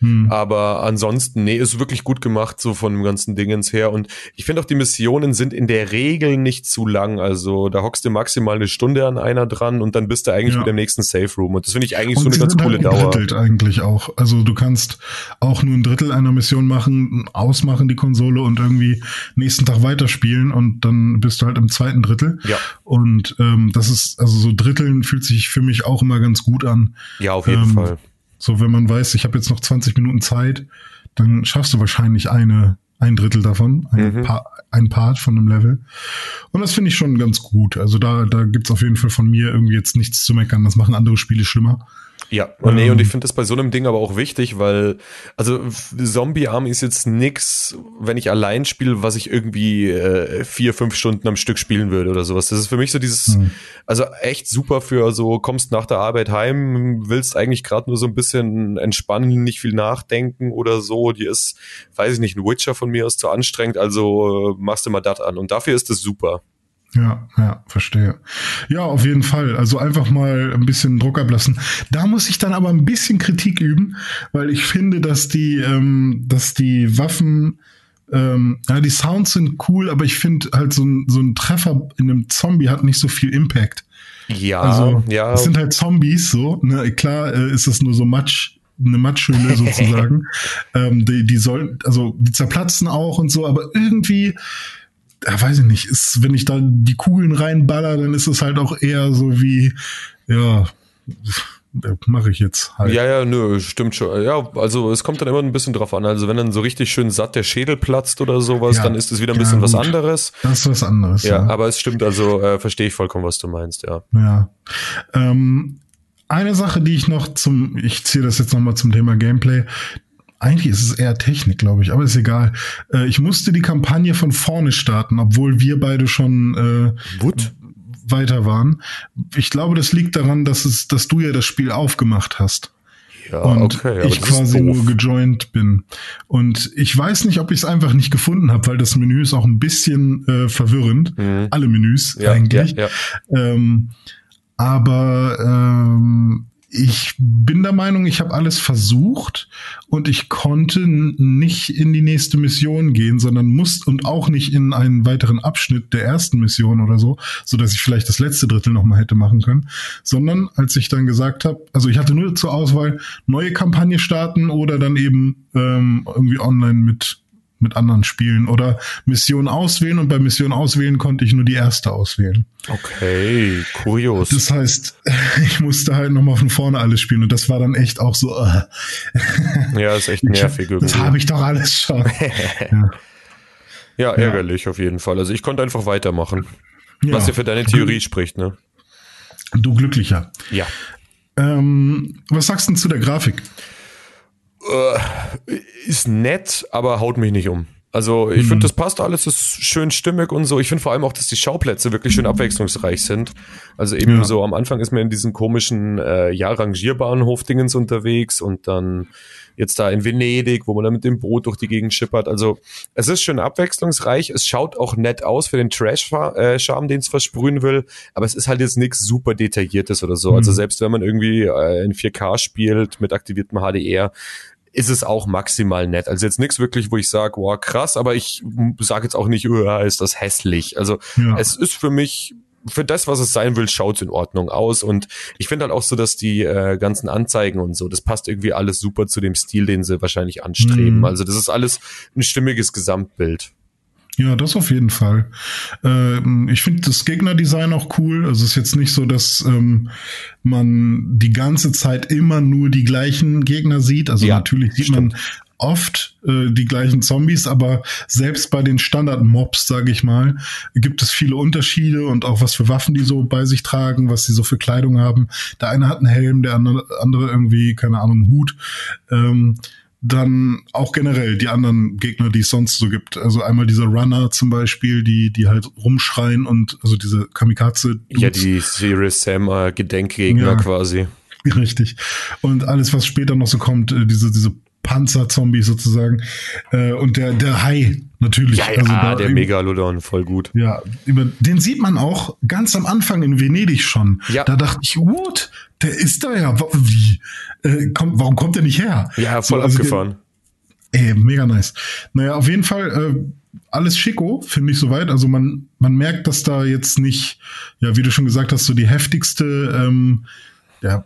Hm. Aber ansonsten, nee, ist wirklich gut gemacht, so von dem ganzen Dingens her. Und ich finde auch, die Missionen sind in der Regel nicht zu lang. Also da hockst du maximal eine Stunde an einer dran und dann bist du eigentlich ja. wieder im nächsten Safe Room. Und das finde ich eigentlich und so eine ganz coole halt Dauer. Drittelt eigentlich auch. Also du kannst auch nur ein Drittel einer Mission machen, ausmachen die Konsole und irgendwie nächsten Tag weiterspielen und dann bist du halt im zweiten Drittel. Ja. Und ähm, das ist, also so Dritteln fühlt sich für mich auch immer ganz gut an. Ja, auf jeden ähm, Fall. So, wenn man weiß, ich habe jetzt noch 20 Minuten Zeit, dann schaffst du wahrscheinlich eine, ein Drittel davon, ein, mhm. pa ein Part von einem Level. Und das finde ich schon ganz gut. Also da, da gibt's auf jeden Fall von mir irgendwie jetzt nichts zu meckern. Das machen andere Spiele schlimmer. Ja, und nee, und ich finde das bei so einem Ding aber auch wichtig, weil, also Zombie Army ist jetzt nix, wenn ich allein spiele, was ich irgendwie äh, vier, fünf Stunden am Stück spielen würde oder sowas. Das ist für mich so dieses, mhm. also echt super für so, kommst nach der Arbeit heim, willst eigentlich gerade nur so ein bisschen entspannen, nicht viel nachdenken oder so. Die ist, weiß ich nicht, ein Witcher von mir ist zu anstrengend, also äh, machst du mal das an. Und dafür ist es super. Ja, ja, verstehe. Ja, auf jeden Fall. Also einfach mal ein bisschen Druck ablassen. Da muss ich dann aber ein bisschen Kritik üben, weil ich finde, dass die, ähm, dass die Waffen, ähm, ja, die Sounds sind cool, aber ich finde halt so ein, so ein Treffer in einem Zombie hat nicht so viel Impact. Ja, also, ja. Es sind halt Zombies, so. Ne? Klar äh, ist das nur so Matsch, eine Matschhülle (laughs) sozusagen. ähm, die, die sollen, also die zerplatzen auch und so, aber irgendwie ja, weiß ich nicht, ist, wenn ich da die Kugeln reinballer, dann ist es halt auch eher so wie, ja, mache ich jetzt halt. Ja, ja, nö, stimmt schon. Ja, also es kommt dann immer ein bisschen drauf an. Also wenn dann so richtig schön satt der Schädel platzt oder sowas, ja, dann ist es wieder ein bisschen ja, was anderes. Das ist was anderes. Ja, ja. aber es stimmt, also äh, verstehe ich vollkommen, was du meinst, ja. Ja. Ähm, eine Sache, die ich noch zum, ich ziehe das jetzt nochmal zum Thema Gameplay, eigentlich ist es eher Technik, glaube ich, aber ist egal. Äh, ich musste die Kampagne von vorne starten, obwohl wir beide schon äh, What? weiter waren. Ich glaube, das liegt daran, dass es, dass du ja das Spiel aufgemacht hast. Ja, und okay, ich quasi nur gejoint bin. Und ich weiß nicht, ob ich es einfach nicht gefunden habe, weil das Menü ist auch ein bisschen äh, verwirrend. Mhm. Alle Menüs ja, eigentlich. Ja. Ähm, aber ähm, ich bin der Meinung, ich habe alles versucht und ich konnte nicht in die nächste Mission gehen, sondern musste und auch nicht in einen weiteren Abschnitt der ersten Mission oder so, so dass ich vielleicht das letzte Drittel noch mal hätte machen können, sondern als ich dann gesagt habe, also ich hatte nur zur Auswahl neue Kampagne starten oder dann eben ähm, irgendwie online mit mit anderen Spielen oder Mission auswählen und bei Mission auswählen konnte ich nur die erste auswählen. Okay, kurios. Das heißt, (laughs) ich musste halt nochmal von vorne alles spielen und das war dann echt auch so. Äh. Ja, ist echt (laughs) nervig irgendwie. Das habe ich doch alles schon. (laughs) ja. ja. ärgerlich ja. auf jeden Fall. Also ich konnte einfach weitermachen. Ja. Was ja für deine Theorie spricht, ne? Du glücklicher. Ja. Ähm, was sagst du denn zu der Grafik? Äh, ist nett, aber haut mich nicht um. Also ich finde, das passt alles, ist schön stimmig und so. Ich finde vor allem auch, dass die Schauplätze wirklich schön abwechslungsreich sind. Also eben ja. so am Anfang ist man in diesen komischen äh, ja, Rangierbahnhof-Dingens unterwegs und dann jetzt da in Venedig, wo man dann mit dem Boot durch die Gegend schippert. Also es ist schön abwechslungsreich. Es schaut auch nett aus für den Trash-Charme, den es versprühen will. Aber es ist halt jetzt nichts super detailliertes oder so. Also mhm. Also selbst wenn man irgendwie äh, in 4K spielt mit aktiviertem HDR, ist es auch maximal nett. Also jetzt nichts wirklich, wo ich sage, wow, krass, aber ich sage jetzt auch nicht, oh, ist das hässlich. Also ja. es ist für mich für das, was es sein will, schaut's in Ordnung aus. Und ich finde halt auch so, dass die äh, ganzen Anzeigen und so, das passt irgendwie alles super zu dem Stil, den sie wahrscheinlich anstreben. Mhm. Also das ist alles ein stimmiges Gesamtbild. Ja, das auf jeden Fall. Ähm, ich finde das Gegnerdesign auch cool. Also es ist jetzt nicht so, dass ähm, man die ganze Zeit immer nur die gleichen Gegner sieht. Also ja, natürlich sieht stimmt. man oft äh, die gleichen Zombies, aber selbst bei den Standard-Mobs, sage ich mal, gibt es viele Unterschiede und auch was für Waffen die so bei sich tragen, was sie so für Kleidung haben. Der eine hat einen Helm, der andere, irgendwie, keine Ahnung, einen Hut. Ähm, dann auch generell die anderen Gegner, die es sonst so gibt. Also einmal diese Runner zum Beispiel, die, die halt rumschreien und also diese Kamikaze. -Dudes. Ja, die Serious Sam äh, Gedenkgegner ja, quasi. (laughs) Richtig. Und alles, was später noch so kommt, äh, diese, diese Panzer-Zombies sozusagen. Äh, und der, der Hai natürlich. Ja, ja also der Megalodon, voll gut. Ja, über, den sieht man auch ganz am Anfang in Venedig schon. Ja. Da dachte ich, what? Der ist da ja. Wie? Äh, komm, warum kommt der nicht her? Ja, voll so, also abgefahren. Der, ey, mega nice. Naja, auf jeden Fall äh, alles schicko, finde ich soweit. Also man, man merkt, dass da jetzt nicht, ja, wie du schon gesagt hast, so die heftigste, ähm, ja,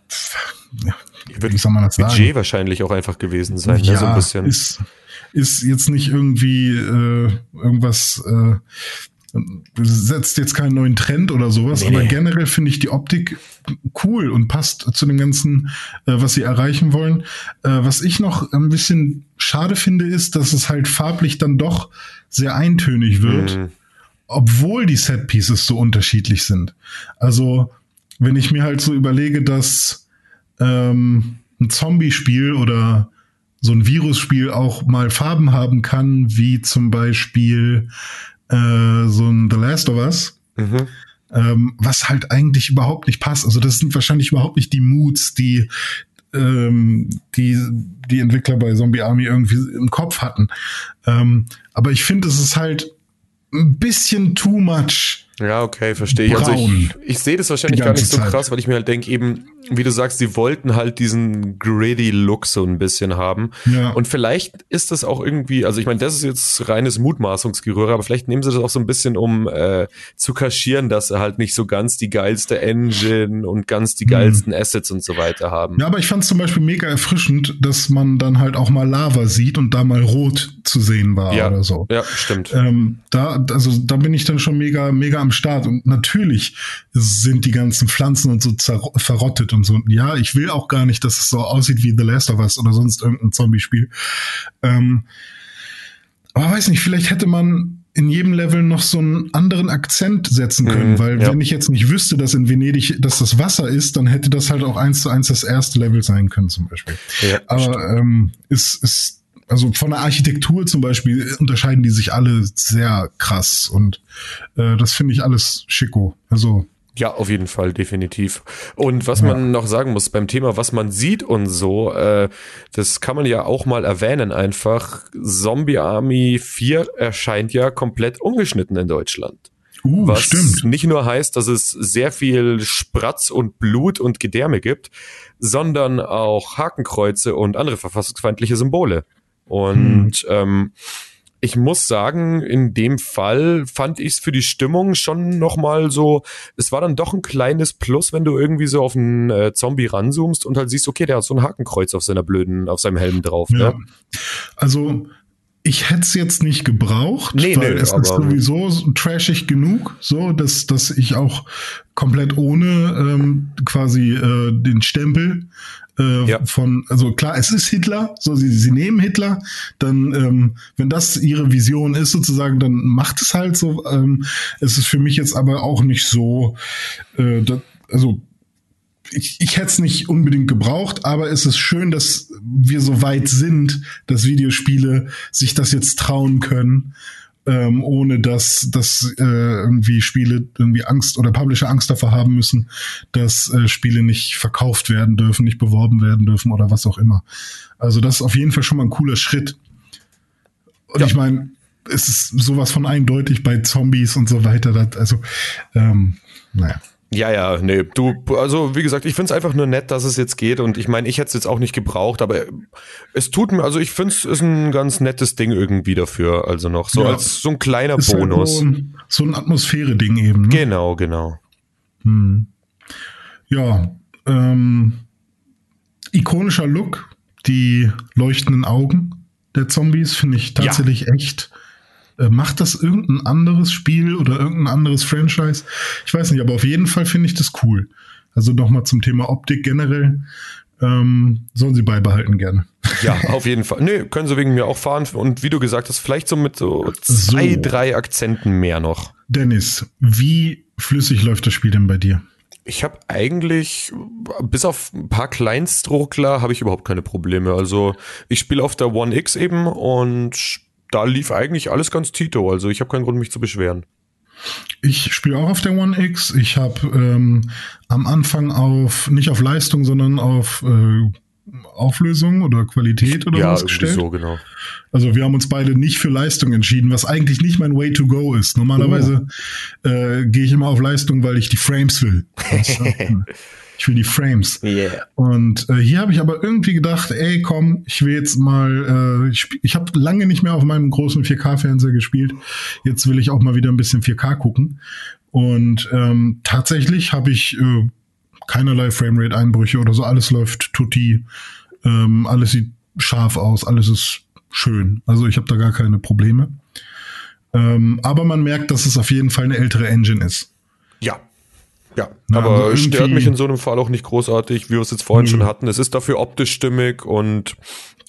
ja wie soll man das Budget sagen? wahrscheinlich auch einfach gewesen sein, ja, ne? so ein bisschen. Ist, ist jetzt nicht irgendwie äh, irgendwas äh, setzt jetzt keinen neuen Trend oder sowas, nee. aber generell finde ich die Optik cool und passt zu dem ganzen, äh, was sie erreichen wollen. Äh, was ich noch ein bisschen schade finde, ist, dass es halt farblich dann doch sehr eintönig wird, mhm. obwohl die Set Pieces so unterschiedlich sind. Also wenn ich mir halt so überlege, dass ähm, ein Zombie-Spiel oder so ein Virus-Spiel auch mal Farben haben kann, wie zum Beispiel äh, so ein The Last of Us. Mhm. Ähm, was halt eigentlich überhaupt nicht passt. Also das sind wahrscheinlich überhaupt nicht die Moods, die ähm, die die Entwickler bei Zombie Army irgendwie im Kopf hatten. Ähm, aber ich finde, es ist halt ein bisschen too much ja, okay, verstehe ich. Also ich, ich sehe das wahrscheinlich gar nicht so Zeit. krass, weil ich mir halt denke, eben, wie du sagst, sie wollten halt diesen gritty Look so ein bisschen haben. Ja. Und vielleicht ist das auch irgendwie, also ich meine, das ist jetzt reines Mutmaßungsgerühre, aber vielleicht nehmen sie das auch so ein bisschen, um äh, zu kaschieren, dass sie halt nicht so ganz die geilste Engine und ganz die hm. geilsten hm. Assets und so weiter haben. Ja, aber ich fand es zum Beispiel mega erfrischend, dass man dann halt auch mal Lava sieht und da mal rot zu sehen war ja. oder so. Ja, stimmt. Ähm, da, also da bin ich dann schon mega, mega am Start. Und natürlich sind die ganzen Pflanzen und so verrottet und so. Ja, ich will auch gar nicht, dass es so aussieht wie The Last of Us oder sonst irgendein Zombie-Spiel. Ähm, aber weiß nicht, vielleicht hätte man in jedem Level noch so einen anderen Akzent setzen können, mhm, weil ja. wenn ich jetzt nicht wüsste, dass in Venedig, dass das Wasser ist, dann hätte das halt auch eins zu eins das erste Level sein können zum Beispiel. Ja, Aber ähm, ist, ist also von der Architektur zum Beispiel unterscheiden die sich alle sehr krass und äh, das finde ich alles schicko. Also ja, auf jeden Fall, definitiv. Und was ja. man noch sagen muss beim Thema, was man sieht und so, äh, das kann man ja auch mal erwähnen einfach. Zombie Army 4 erscheint ja komplett ungeschnitten in Deutschland. Uh, was stimmt. nicht nur heißt, dass es sehr viel Spratz und Blut und Gedärme gibt, sondern auch Hakenkreuze und andere verfassungsfeindliche Symbole. Und hm. ähm, ich muss sagen, in dem Fall fand ich es für die Stimmung schon nochmal so, es war dann doch ein kleines Plus, wenn du irgendwie so auf einen äh, Zombie ranzoomst und halt siehst, okay, der hat so ein Hakenkreuz auf seiner blöden, auf seinem Helm drauf. Ne? Ja. Also ich hätte es jetzt nicht gebraucht, nee, weil nee, es ist sowieso trashig genug, so dass dass ich auch komplett ohne ähm, quasi äh, den Stempel äh, ja. von, also klar, es ist Hitler, so sie, sie nehmen Hitler, dann, ähm, wenn das ihre Vision ist sozusagen, dann macht es halt so. Ähm, es ist für mich jetzt aber auch nicht so, äh, da, also ich, ich hätte es nicht unbedingt gebraucht, aber es ist schön, dass wir so weit sind, dass Videospiele sich das jetzt trauen können ähm, ohne dass, dass äh, irgendwie Spiele irgendwie Angst oder Publisher Angst davor haben müssen, dass äh, Spiele nicht verkauft werden dürfen, nicht beworben werden dürfen oder was auch immer. Also das ist auf jeden Fall schon mal ein cooler Schritt. Und ja. ich meine, es ist sowas von eindeutig bei Zombies und so weiter. Das, also, ähm, naja. Ja, ja, nee, du, also wie gesagt, ich find's einfach nur nett, dass es jetzt geht und ich meine, ich hätte es jetzt auch nicht gebraucht, aber es tut mir, also ich find's ist ein ganz nettes Ding irgendwie dafür, also noch so ja, als so ein kleiner halt Bonus. Halt so, ein, so ein Atmosphäre-Ding eben. Ne? Genau, genau. Hm. Ja, ähm, ikonischer Look, die leuchtenden Augen der Zombies finde ich tatsächlich ja. echt äh, macht das irgendein anderes Spiel oder irgendein anderes Franchise? Ich weiß nicht, aber auf jeden Fall finde ich das cool. Also nochmal zum Thema Optik generell. Ähm, sollen sie beibehalten gerne. Ja, auf jeden Fall. Nö, können sie wegen mir auch fahren. Und wie du gesagt hast, vielleicht so mit so zwei, so. drei Akzenten mehr noch. Dennis, wie flüssig läuft das Spiel denn bei dir? Ich habe eigentlich, bis auf ein paar Kleinstruckler, habe ich überhaupt keine Probleme. Also ich spiele auf der One X eben und da lief eigentlich alles ganz Tito. Also ich habe keinen Grund, mich zu beschweren. Ich spiele auch auf der One X. Ich habe ähm, am Anfang auf, nicht auf Leistung, sondern auf äh, Auflösung oder Qualität oder ja, was gestellt. so, genau. Also wir haben uns beide nicht für Leistung entschieden, was eigentlich nicht mein Way to go ist. Normalerweise oh. äh, gehe ich immer auf Leistung, weil ich die Frames will. (laughs) Ich will die Frames. Yeah. Und äh, hier habe ich aber irgendwie gedacht, ey, komm, ich will jetzt mal, äh, ich, ich habe lange nicht mehr auf meinem großen 4K-Fernseher gespielt. Jetzt will ich auch mal wieder ein bisschen 4K gucken. Und ähm, tatsächlich habe ich äh, keinerlei Framerate-Einbrüche oder so. Alles läuft tutti. Ähm, alles sieht scharf aus. Alles ist schön. Also ich habe da gar keine Probleme. Ähm, aber man merkt, dass es auf jeden Fall eine ältere Engine ist. Ja, ja, Na, aber also stört mich in so einem Fall auch nicht großartig, wie wir es jetzt vorhin mhm. schon hatten. Es ist dafür optisch stimmig und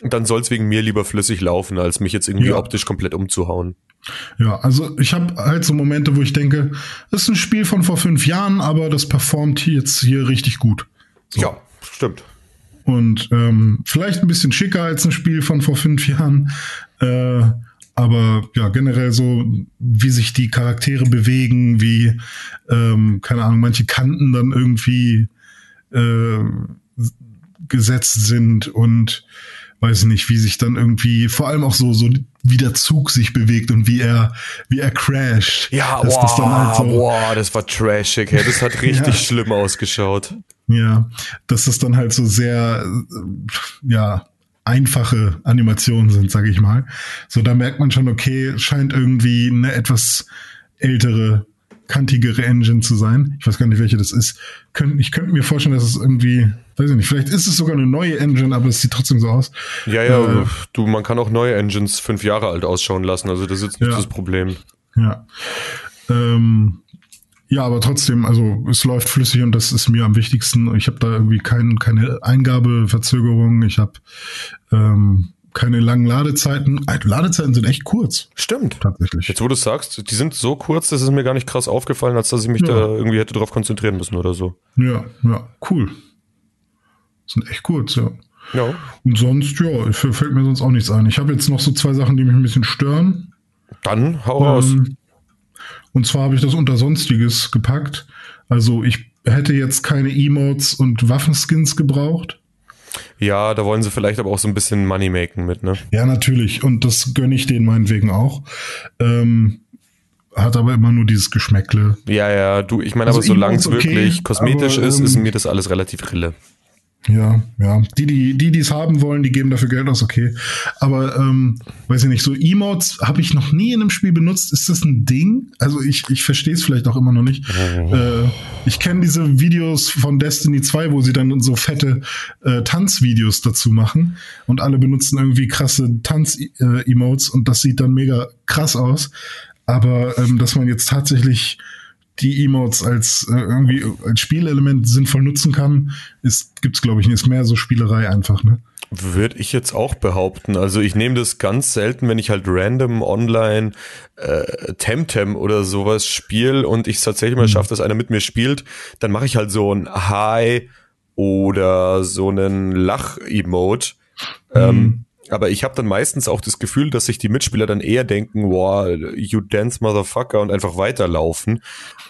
dann soll es wegen mir lieber flüssig laufen, als mich jetzt irgendwie ja. optisch komplett umzuhauen. Ja, also ich habe halt so Momente, wo ich denke, das ist ein Spiel von vor fünf Jahren, aber das performt jetzt hier richtig gut. So. Ja, stimmt. und ähm, vielleicht ein bisschen schicker als ein Spiel von vor fünf Jahren. Äh, aber ja, generell so, wie sich die Charaktere bewegen, wie, ähm, keine Ahnung, manche Kanten dann irgendwie äh, gesetzt sind und weiß nicht, wie sich dann irgendwie, vor allem auch so, so wie der Zug sich bewegt und wie er, wie er crasht. Ja, Dass boah, das dann halt so- boah, das war trashig, hey, das hat (laughs) richtig Ja. schlimm ausgeschaut. Ja, dass das dann halt so sehr, äh, ja, einfache Animationen sind, sage ich mal. So, da merkt man schon, okay, scheint irgendwie eine etwas ältere, kantigere Engine zu sein. Ich weiß gar nicht, welche das ist. Könnt, ich könnte mir vorstellen, dass es irgendwie, weiß ich nicht, vielleicht ist es sogar eine neue Engine, aber es sieht trotzdem so aus. Ja, ja, Äh. du, man kann auch neue Engines fünf Jahre alt ausschauen lassen, also das ist jetzt nicht Ja. das Problem. Ja. Ähm, ja, aber trotzdem, also es läuft flüssig und das ist mir am wichtigsten. Ich habe da irgendwie kein, keine Eingabeverzögerung. Ich habe ähm, keine langen Ladezeiten. Äh, Ladezeiten sind echt kurz, Stimmt. tatsächlich. Jetzt, wo du sagst, die sind so kurz, das ist mir gar nicht krass aufgefallen, als dass ich mich Ja. da irgendwie hätte drauf konzentrieren müssen oder so. Ja, ja, cool. Sind echt kurz, ja. Ja. Und sonst, ja, fällt mir sonst auch nichts ein. Ich habe jetzt noch so zwei Sachen, die mich ein bisschen stören. Dann hau raus. Ähm, und zwar habe ich das unter Sonstiges gepackt. Also ich hätte jetzt keine Emotes und Waffenskins gebraucht. Ja, da wollen sie vielleicht aber auch so ein bisschen Money maken mit, ne? Ja, natürlich. Und das gönne ich denen meinetwegen auch. Ähm, hat aber immer nur dieses Geschmäckle. Ja, ja, du, ich meine Also aber solange es okay, wirklich kosmetisch aber, ist, ähm, ist mir das alles relativ rille. Ja, ja. Die, die, die, es haben wollen, die geben dafür Geld aus, okay. Aber ähm, weiß ich nicht, so Emotes habe ich noch nie in einem Spiel benutzt. Ist das ein Ding? Also ich, ich verstehe es vielleicht auch immer noch nicht. äh, ich kenne diese Videos von Destiny 2, wo sie dann so fette äh, Tanzvideos dazu machen und alle benutzen irgendwie krasse Tanz-Emotes und das sieht dann mega krass aus. Aber ähm, dass man jetzt tatsächlich die Emotes als äh, irgendwie als Spielelement sinnvoll nutzen kann, ist gibt's glaube ich nicht. Ist mehr so Spielerei einfach, ne? Würde ich jetzt auch behaupten. Also ich nehme das ganz selten, wenn ich halt random online äh, Temtem oder sowas spiele und ich es tatsächlich mal schaffe, dass einer mit mir spielt, dann mache ich halt so ein Hi oder so einen Lach-Emote. Ähm, aber ich habe dann meistens auch das Gefühl, dass sich die Mitspieler dann eher denken, wow, you dance motherfucker und einfach weiterlaufen,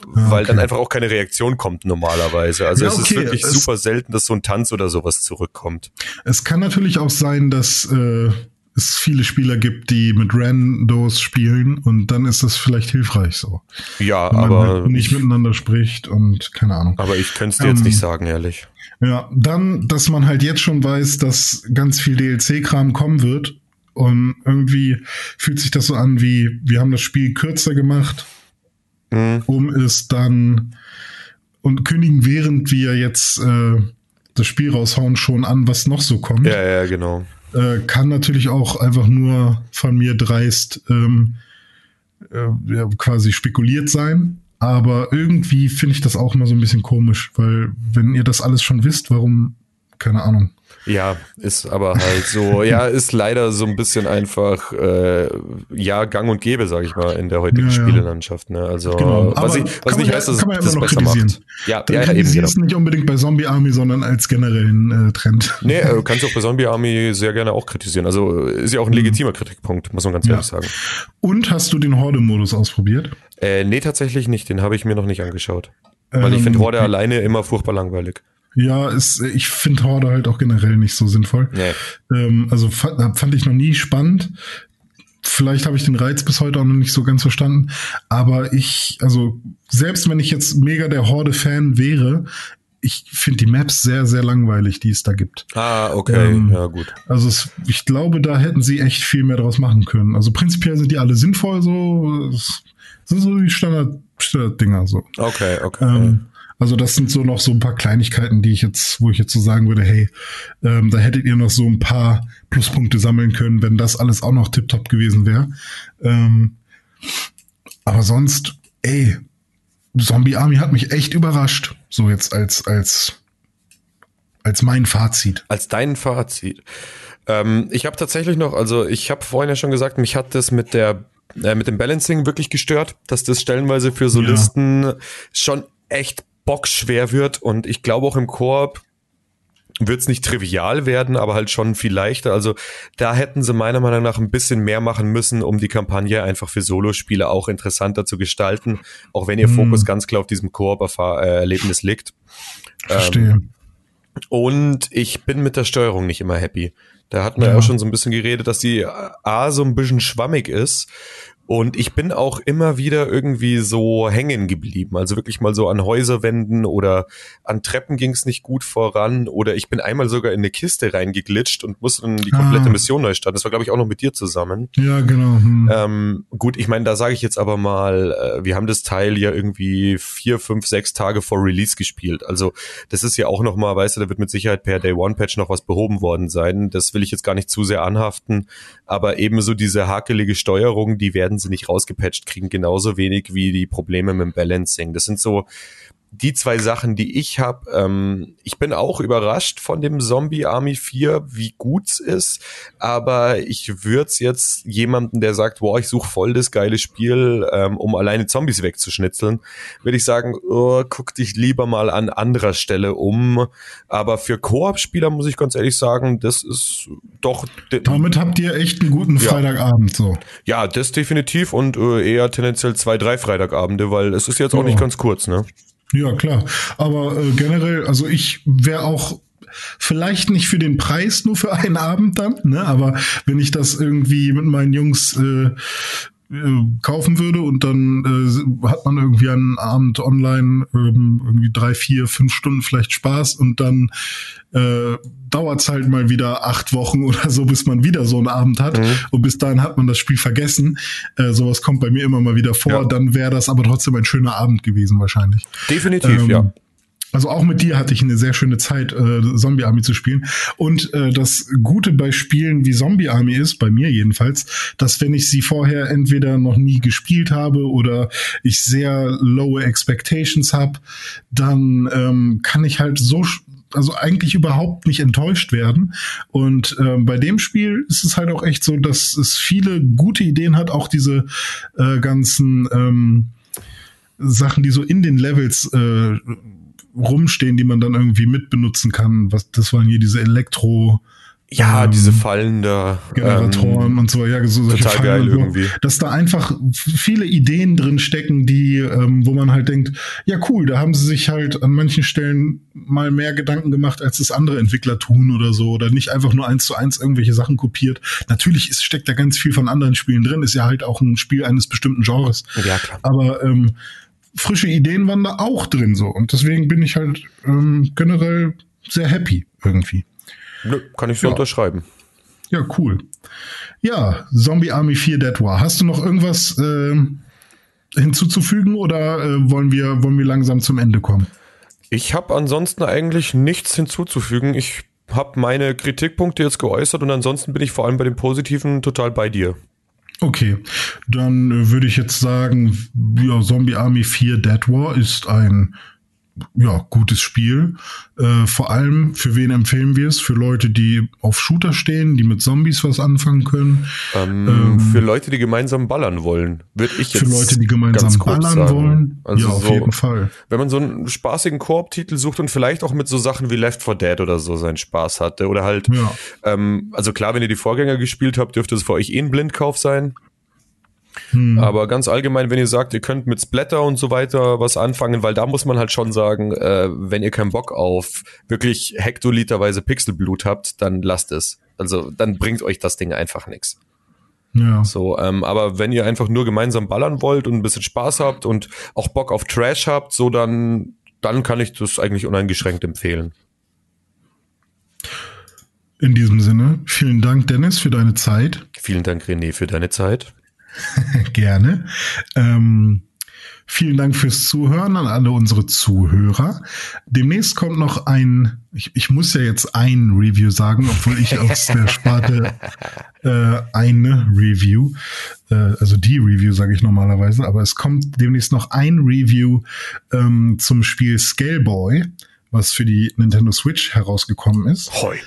weil dann einfach auch keine Reaktion kommt normalerweise. Also Ja, es ist okay, wirklich es- super selten, dass so ein Tanz oder sowas zurückkommt. Es kann natürlich auch sein, dass äh, es viele Spieler gibt, die mit Randos spielen und dann ist das vielleicht hilfreich so. Ja, Wenn man aber halt nicht ich, miteinander spricht und keine Ahnung. aber ich könnte es dir jetzt Ähm, nicht sagen, ehrlich. Ja, dann, dass man halt jetzt schon weiß, dass ganz viel DLC-Kram kommen wird. Und irgendwie fühlt sich das so an wie, wir haben das Spiel kürzer gemacht, Mhm. um es dann und kündigen, während wir jetzt äh, das Spiel raushauen, schon an, was noch so kommt. Ja, ja, genau. Äh, kann natürlich auch einfach nur von mir dreist ähm, äh, ja, quasi spekuliert sein. Aber irgendwie finde ich das auch mal so ein bisschen komisch, weil wenn ihr das alles schon wisst, warum, keine Ahnung. Ja, ist aber halt so, ja, ist leider so ein bisschen einfach, äh, ja, gang und gäbe, sag ich mal, in der heutigen Ja, ja. Spielelandschaft. Ne? Also, Genau, was, ich, was nicht ja- heißt, dass kann man das besser macht. Ja, Dann ja, ja, eben, genau. du nicht unbedingt bei Zombie Army, sondern als generellen äh, Trend. Nee, äh, (laughs) kannst du auch bei Zombie Army sehr gerne auch kritisieren. Also ist ja auch ein legitimer Kritikpunkt, muss man ganz Mhm. Ehrlich sagen. Und hast du den Horde-Modus ausprobiert? Äh, nee, tatsächlich nicht. Den habe ich mir noch nicht angeschaut. Weil ich Ähm, finde Horde alleine immer furchtbar langweilig. Ja, ist, ich finde Horde halt auch generell nicht so sinnvoll. Nee. Ähm, also fand, fand ich noch nie spannend. Vielleicht habe ich den Reiz bis heute auch noch nicht so ganz verstanden. Aber ich, also selbst wenn ich jetzt mega der Horde-Fan wäre, ich finde die Maps sehr, sehr langweilig, die es da gibt. Ah, okay. Ähm, ja, gut. Also es, ich glaube, da hätten sie echt viel mehr draus machen können. Also prinzipiell sind die alle sinnvoll so. Es sind so die Standard, Standard-Dinger so. Okay, okay. Ähm, also das sind so noch so ein paar Kleinigkeiten, die ich jetzt, wo ich jetzt so sagen würde, hey, ähm, da hättet ihr noch so ein paar Pluspunkte sammeln können, wenn das alles auch noch tipptopp gewesen wäre. Ähm, aber sonst, ey, Zombie Army hat mich echt überrascht. So jetzt als, als, als mein Fazit. als dein Fazit. Ähm, ich habe tatsächlich noch, also ich habe vorhin ja schon gesagt, mich hat das mit der äh, mit dem Balancing wirklich gestört, dass das stellenweise für Solisten schon echt bockschwer wird und ich glaube auch im Koop wird es nicht trivial werden, aber halt schon viel leichter. Also da hätten sie meiner Meinung nach ein bisschen mehr machen müssen, um die Kampagne einfach für Solospieler auch interessanter zu gestalten, auch wenn ihr Hm. Fokus ganz klar auf diesem Koop-Erlebnis liegt. Verstehe. Ähm, und ich bin mit der Steuerung nicht immer happy. Da hatten wir Ja. ja auch schon so ein bisschen geredet, dass die A so ein bisschen schwammig ist. Und ich bin auch immer wieder irgendwie so hängen geblieben. Also wirklich mal so an Häuserwänden oder an Treppen ging es nicht gut voran. Oder ich bin einmal sogar in eine Kiste reingeglitscht und musste dann die komplette Ah. Mission neu starten. Das war, glaube ich, auch noch mit dir zusammen. Ja, genau. Hm. Ähm, gut, ich meine, da sage ich jetzt aber mal, äh, wir haben das Teil ja irgendwie vier, fünf, sechs Tage vor Release gespielt. Also das ist ja auch noch mal, weißt du, da wird mit Sicherheit per Day One Patch noch was behoben worden sein. Das will ich jetzt gar nicht zu sehr anhaften. Aber ebenso diese hakelige Steuerung, die werden sie nicht rausgepatcht kriegen, genauso wenig wie die Probleme mit dem Balancing. Das sind so die zwei Sachen, die ich habe. Ähm, ich bin auch überrascht von dem Zombie Army 4, wie gut's ist, aber ich würde jetzt jemanden, der sagt, boah, ich suche voll das geile Spiel, ähm, um alleine Zombies wegzuschnitzeln, würde ich sagen, oh, guck dich lieber mal an anderer Stelle um. Aber für Koop-Spieler muss ich ganz ehrlich sagen, das ist doch Damit habt ihr echt einen guten Ja. Freitagabend so. ja, das definitiv und äh, eher tendenziell zwei, drei Freitagabende, weil es ist jetzt auch Ja. nicht ganz kurz, ne? Ja, klar. Aber äh, generell, also ich wäre auch vielleicht nicht für den Preis nur für einen Abend dann, ne? Aber wenn ich das irgendwie mit meinen Jungs äh, kaufen würde und dann äh, hat man irgendwie einen Abend online ähm, irgendwie drei, vier, fünf Stunden vielleicht Spaß und dann äh, dauert es halt mal wieder acht Wochen (laughs) oder so, bis man wieder so einen Abend hat und bis dahin hat man das Spiel vergessen. Äh, sowas kommt bei mir immer mal wieder vor. Ja. Dann wäre das aber trotzdem ein schöner Abend gewesen wahrscheinlich. Definitiv, Ähm, ja. Also auch mit dir hatte ich eine sehr schöne Zeit, äh, Zombie Army zu spielen. Und äh, das Gute bei Spielen wie Zombie Army ist, bei mir jedenfalls, dass wenn ich sie vorher entweder noch nie gespielt habe oder ich sehr lowe Expectations habe, dann ähm, kann ich halt so also eigentlich überhaupt nicht enttäuscht werden. Und ähm, bei dem Spiel ist es halt auch echt so, dass es viele gute Ideen hat, auch diese äh, ganzen ähm, Sachen, die so in den Levels äh, rumstehen, die man dann irgendwie mitbenutzen kann. Was, das waren hier diese Elektro- Ja, ähm, diese Fallen da. Generatoren ähm, und so, ja, so solche total Fallen geil so, irgendwie. Dass da einfach viele Ideen drin stecken, die, ähm, wo man halt denkt, ja cool, da haben sie sich halt an manchen Stellen mal mehr Gedanken gemacht, als es andere Entwickler tun oder so, oder nicht einfach nur eins zu eins irgendwelche Sachen kopiert. Natürlich ist, steckt da ganz viel von anderen Spielen drin, ist ja halt auch ein Spiel eines bestimmten Genres. Ja, klar. Aber ähm, frische Ideen waren da auch drin so. Und deswegen bin ich halt ähm, generell sehr happy irgendwie. Nö, kann ich so Ja. unterschreiben. Ja, cool. Ja, Zombie Army 4 Dead War. Hast du noch irgendwas ähm, hinzuzufügen oder äh, wollen, wir, wollen wir langsam zum Ende kommen? Ich habe ansonsten eigentlich nichts hinzuzufügen. Ich habe meine Kritikpunkte jetzt geäußert und ansonsten bin ich vor allem bei den Positiven total bei dir. Okay, dann äh, würde ich jetzt sagen, ja, Zombie Army 4 Dead War ist ein ja, gutes Spiel. Äh, vor allem, für wen empfehlen wir es? Für Leute, die auf Shooter stehen, die mit Zombies was anfangen können. Ähm, für Leute, die gemeinsam ballern wollen, würde ich jetzt Für Leute, die gemeinsam ballern wollen. Also ja, auf so, jeden Fall. wenn man so einen spaßigen Koop-Titel sucht und vielleicht auch mit so Sachen wie Left 4 Dead oder so seinen Spaß hatte oder halt, Ja. ähm, also klar, wenn ihr die Vorgänger gespielt habt, dürfte es für euch eh ein Blindkauf sein. Hm. Aber ganz allgemein, wenn ihr sagt, ihr könnt mit Splatter und so weiter was anfangen, weil da muss man halt schon sagen, äh, wenn ihr keinen Bock auf wirklich hektoliterweise Pixelblut habt, dann lasst es. Also dann bringt euch das Ding einfach nichts. Ja. So, ähm, aber wenn ihr einfach nur gemeinsam ballern wollt und ein bisschen Spaß habt und auch Bock auf Trash habt, so dann, dann kann ich das eigentlich uneingeschränkt empfehlen. In diesem Sinne, vielen Dank, Dennis, für deine Zeit. Vielen Dank, René, für deine Zeit. (laughs) Gerne. Ähm, vielen Dank fürs Zuhören an alle unsere Zuhörer. Demnächst kommt noch ein, ich, ich muss ja jetzt ein Review sagen, obwohl ich aus (laughs) der Sparte äh, eine Review, äh, also die Review sage ich normalerweise, aber es kommt demnächst noch ein Review ähm, zum Spiel Scaleboy, was für die Nintendo Switch herausgekommen ist. Hoi.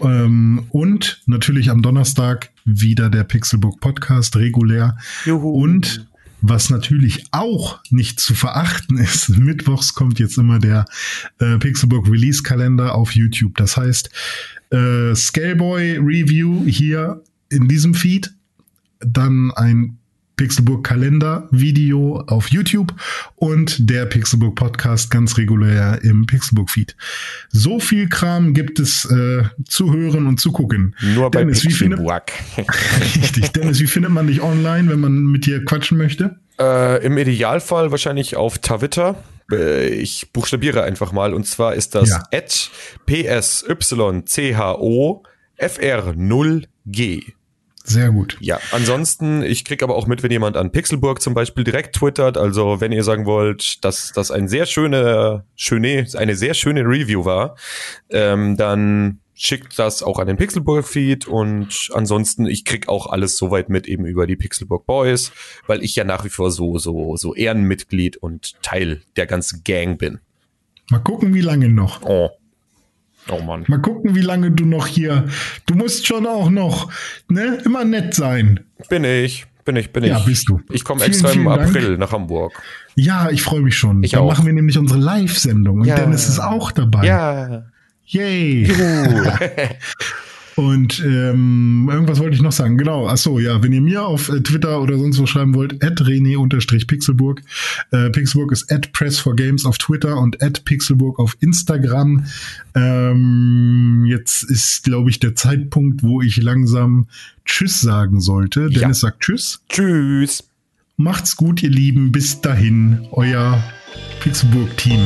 Ähm, und natürlich am Donnerstag wieder der Pixelbook Podcast regulär. Juhu. Und Was natürlich auch nicht zu verachten ist. (laughs) Mittwochs kommt jetzt immer der äh, Pixelbook Release Kalender auf YouTube. Das heißt, äh, Scaleboy Review hier in diesem Feed, dann ein Pixelburg Kalender Video auf YouTube und der Pixelburg Podcast ganz regulär im Pixelburg Feed. So viel Kram gibt es äh, zu hören und zu gucken. Nur bei Dennis, wie findet, Pixelburg. (laughs) richtig, Dennis, wie findet man dich online, wenn man mit dir quatschen möchte? Äh, Im Idealfall wahrscheinlich auf Twitter. Äh, Ich buchstabiere einfach mal und zwar ist das Ja. at psycho fr0g. Sehr gut. Ja, ansonsten, ich krieg aber auch mit, wenn jemand an Pixelburg zum Beispiel direkt twittert. Also wenn ihr sagen wollt, dass das ein sehr schöne, schöne, eine sehr schöne Review war, ähm, dann schickt das auch an den Pixelburg-Feed und ansonsten, ich krieg auch alles soweit mit eben über die Pixelburg Boys, weil ich ja nach wie vor so, so, so Ehrenmitglied und Teil der ganzen Gang bin. Mal gucken, wie lange noch. Oh. Oh Mann. Mal gucken, wie lange du noch hier. Du musst schon auch noch, ne, immer nett sein. Bin ich, bin ich, bin ich. Ja, bist du. Ich komme Vielen, extra im vielen Dank. April nach Hamburg. Ja, ich freue mich schon. Ich da auch. machen wir nämlich unsere Live-Sendung und Ja. Dennis ist auch dabei. Ja. Yay. (laughs) (laughs) Und ähm, irgendwas wollte ich noch sagen. Genau. Ach so, ja, wenn ihr mir auf äh, Twitter oder sonst wo schreiben wollt, at René-Pixelburg. Äh, Pixelburg ist at Press4Games auf Twitter und at Pixelburg auf Instagram. Ähm, jetzt ist, glaube ich, der Zeitpunkt, wo ich langsam Tschüss sagen sollte. Ja. Dennis sagt Tschüss. Tschüss. Macht's gut, ihr Lieben. Bis dahin, euer Pixelburg-Team.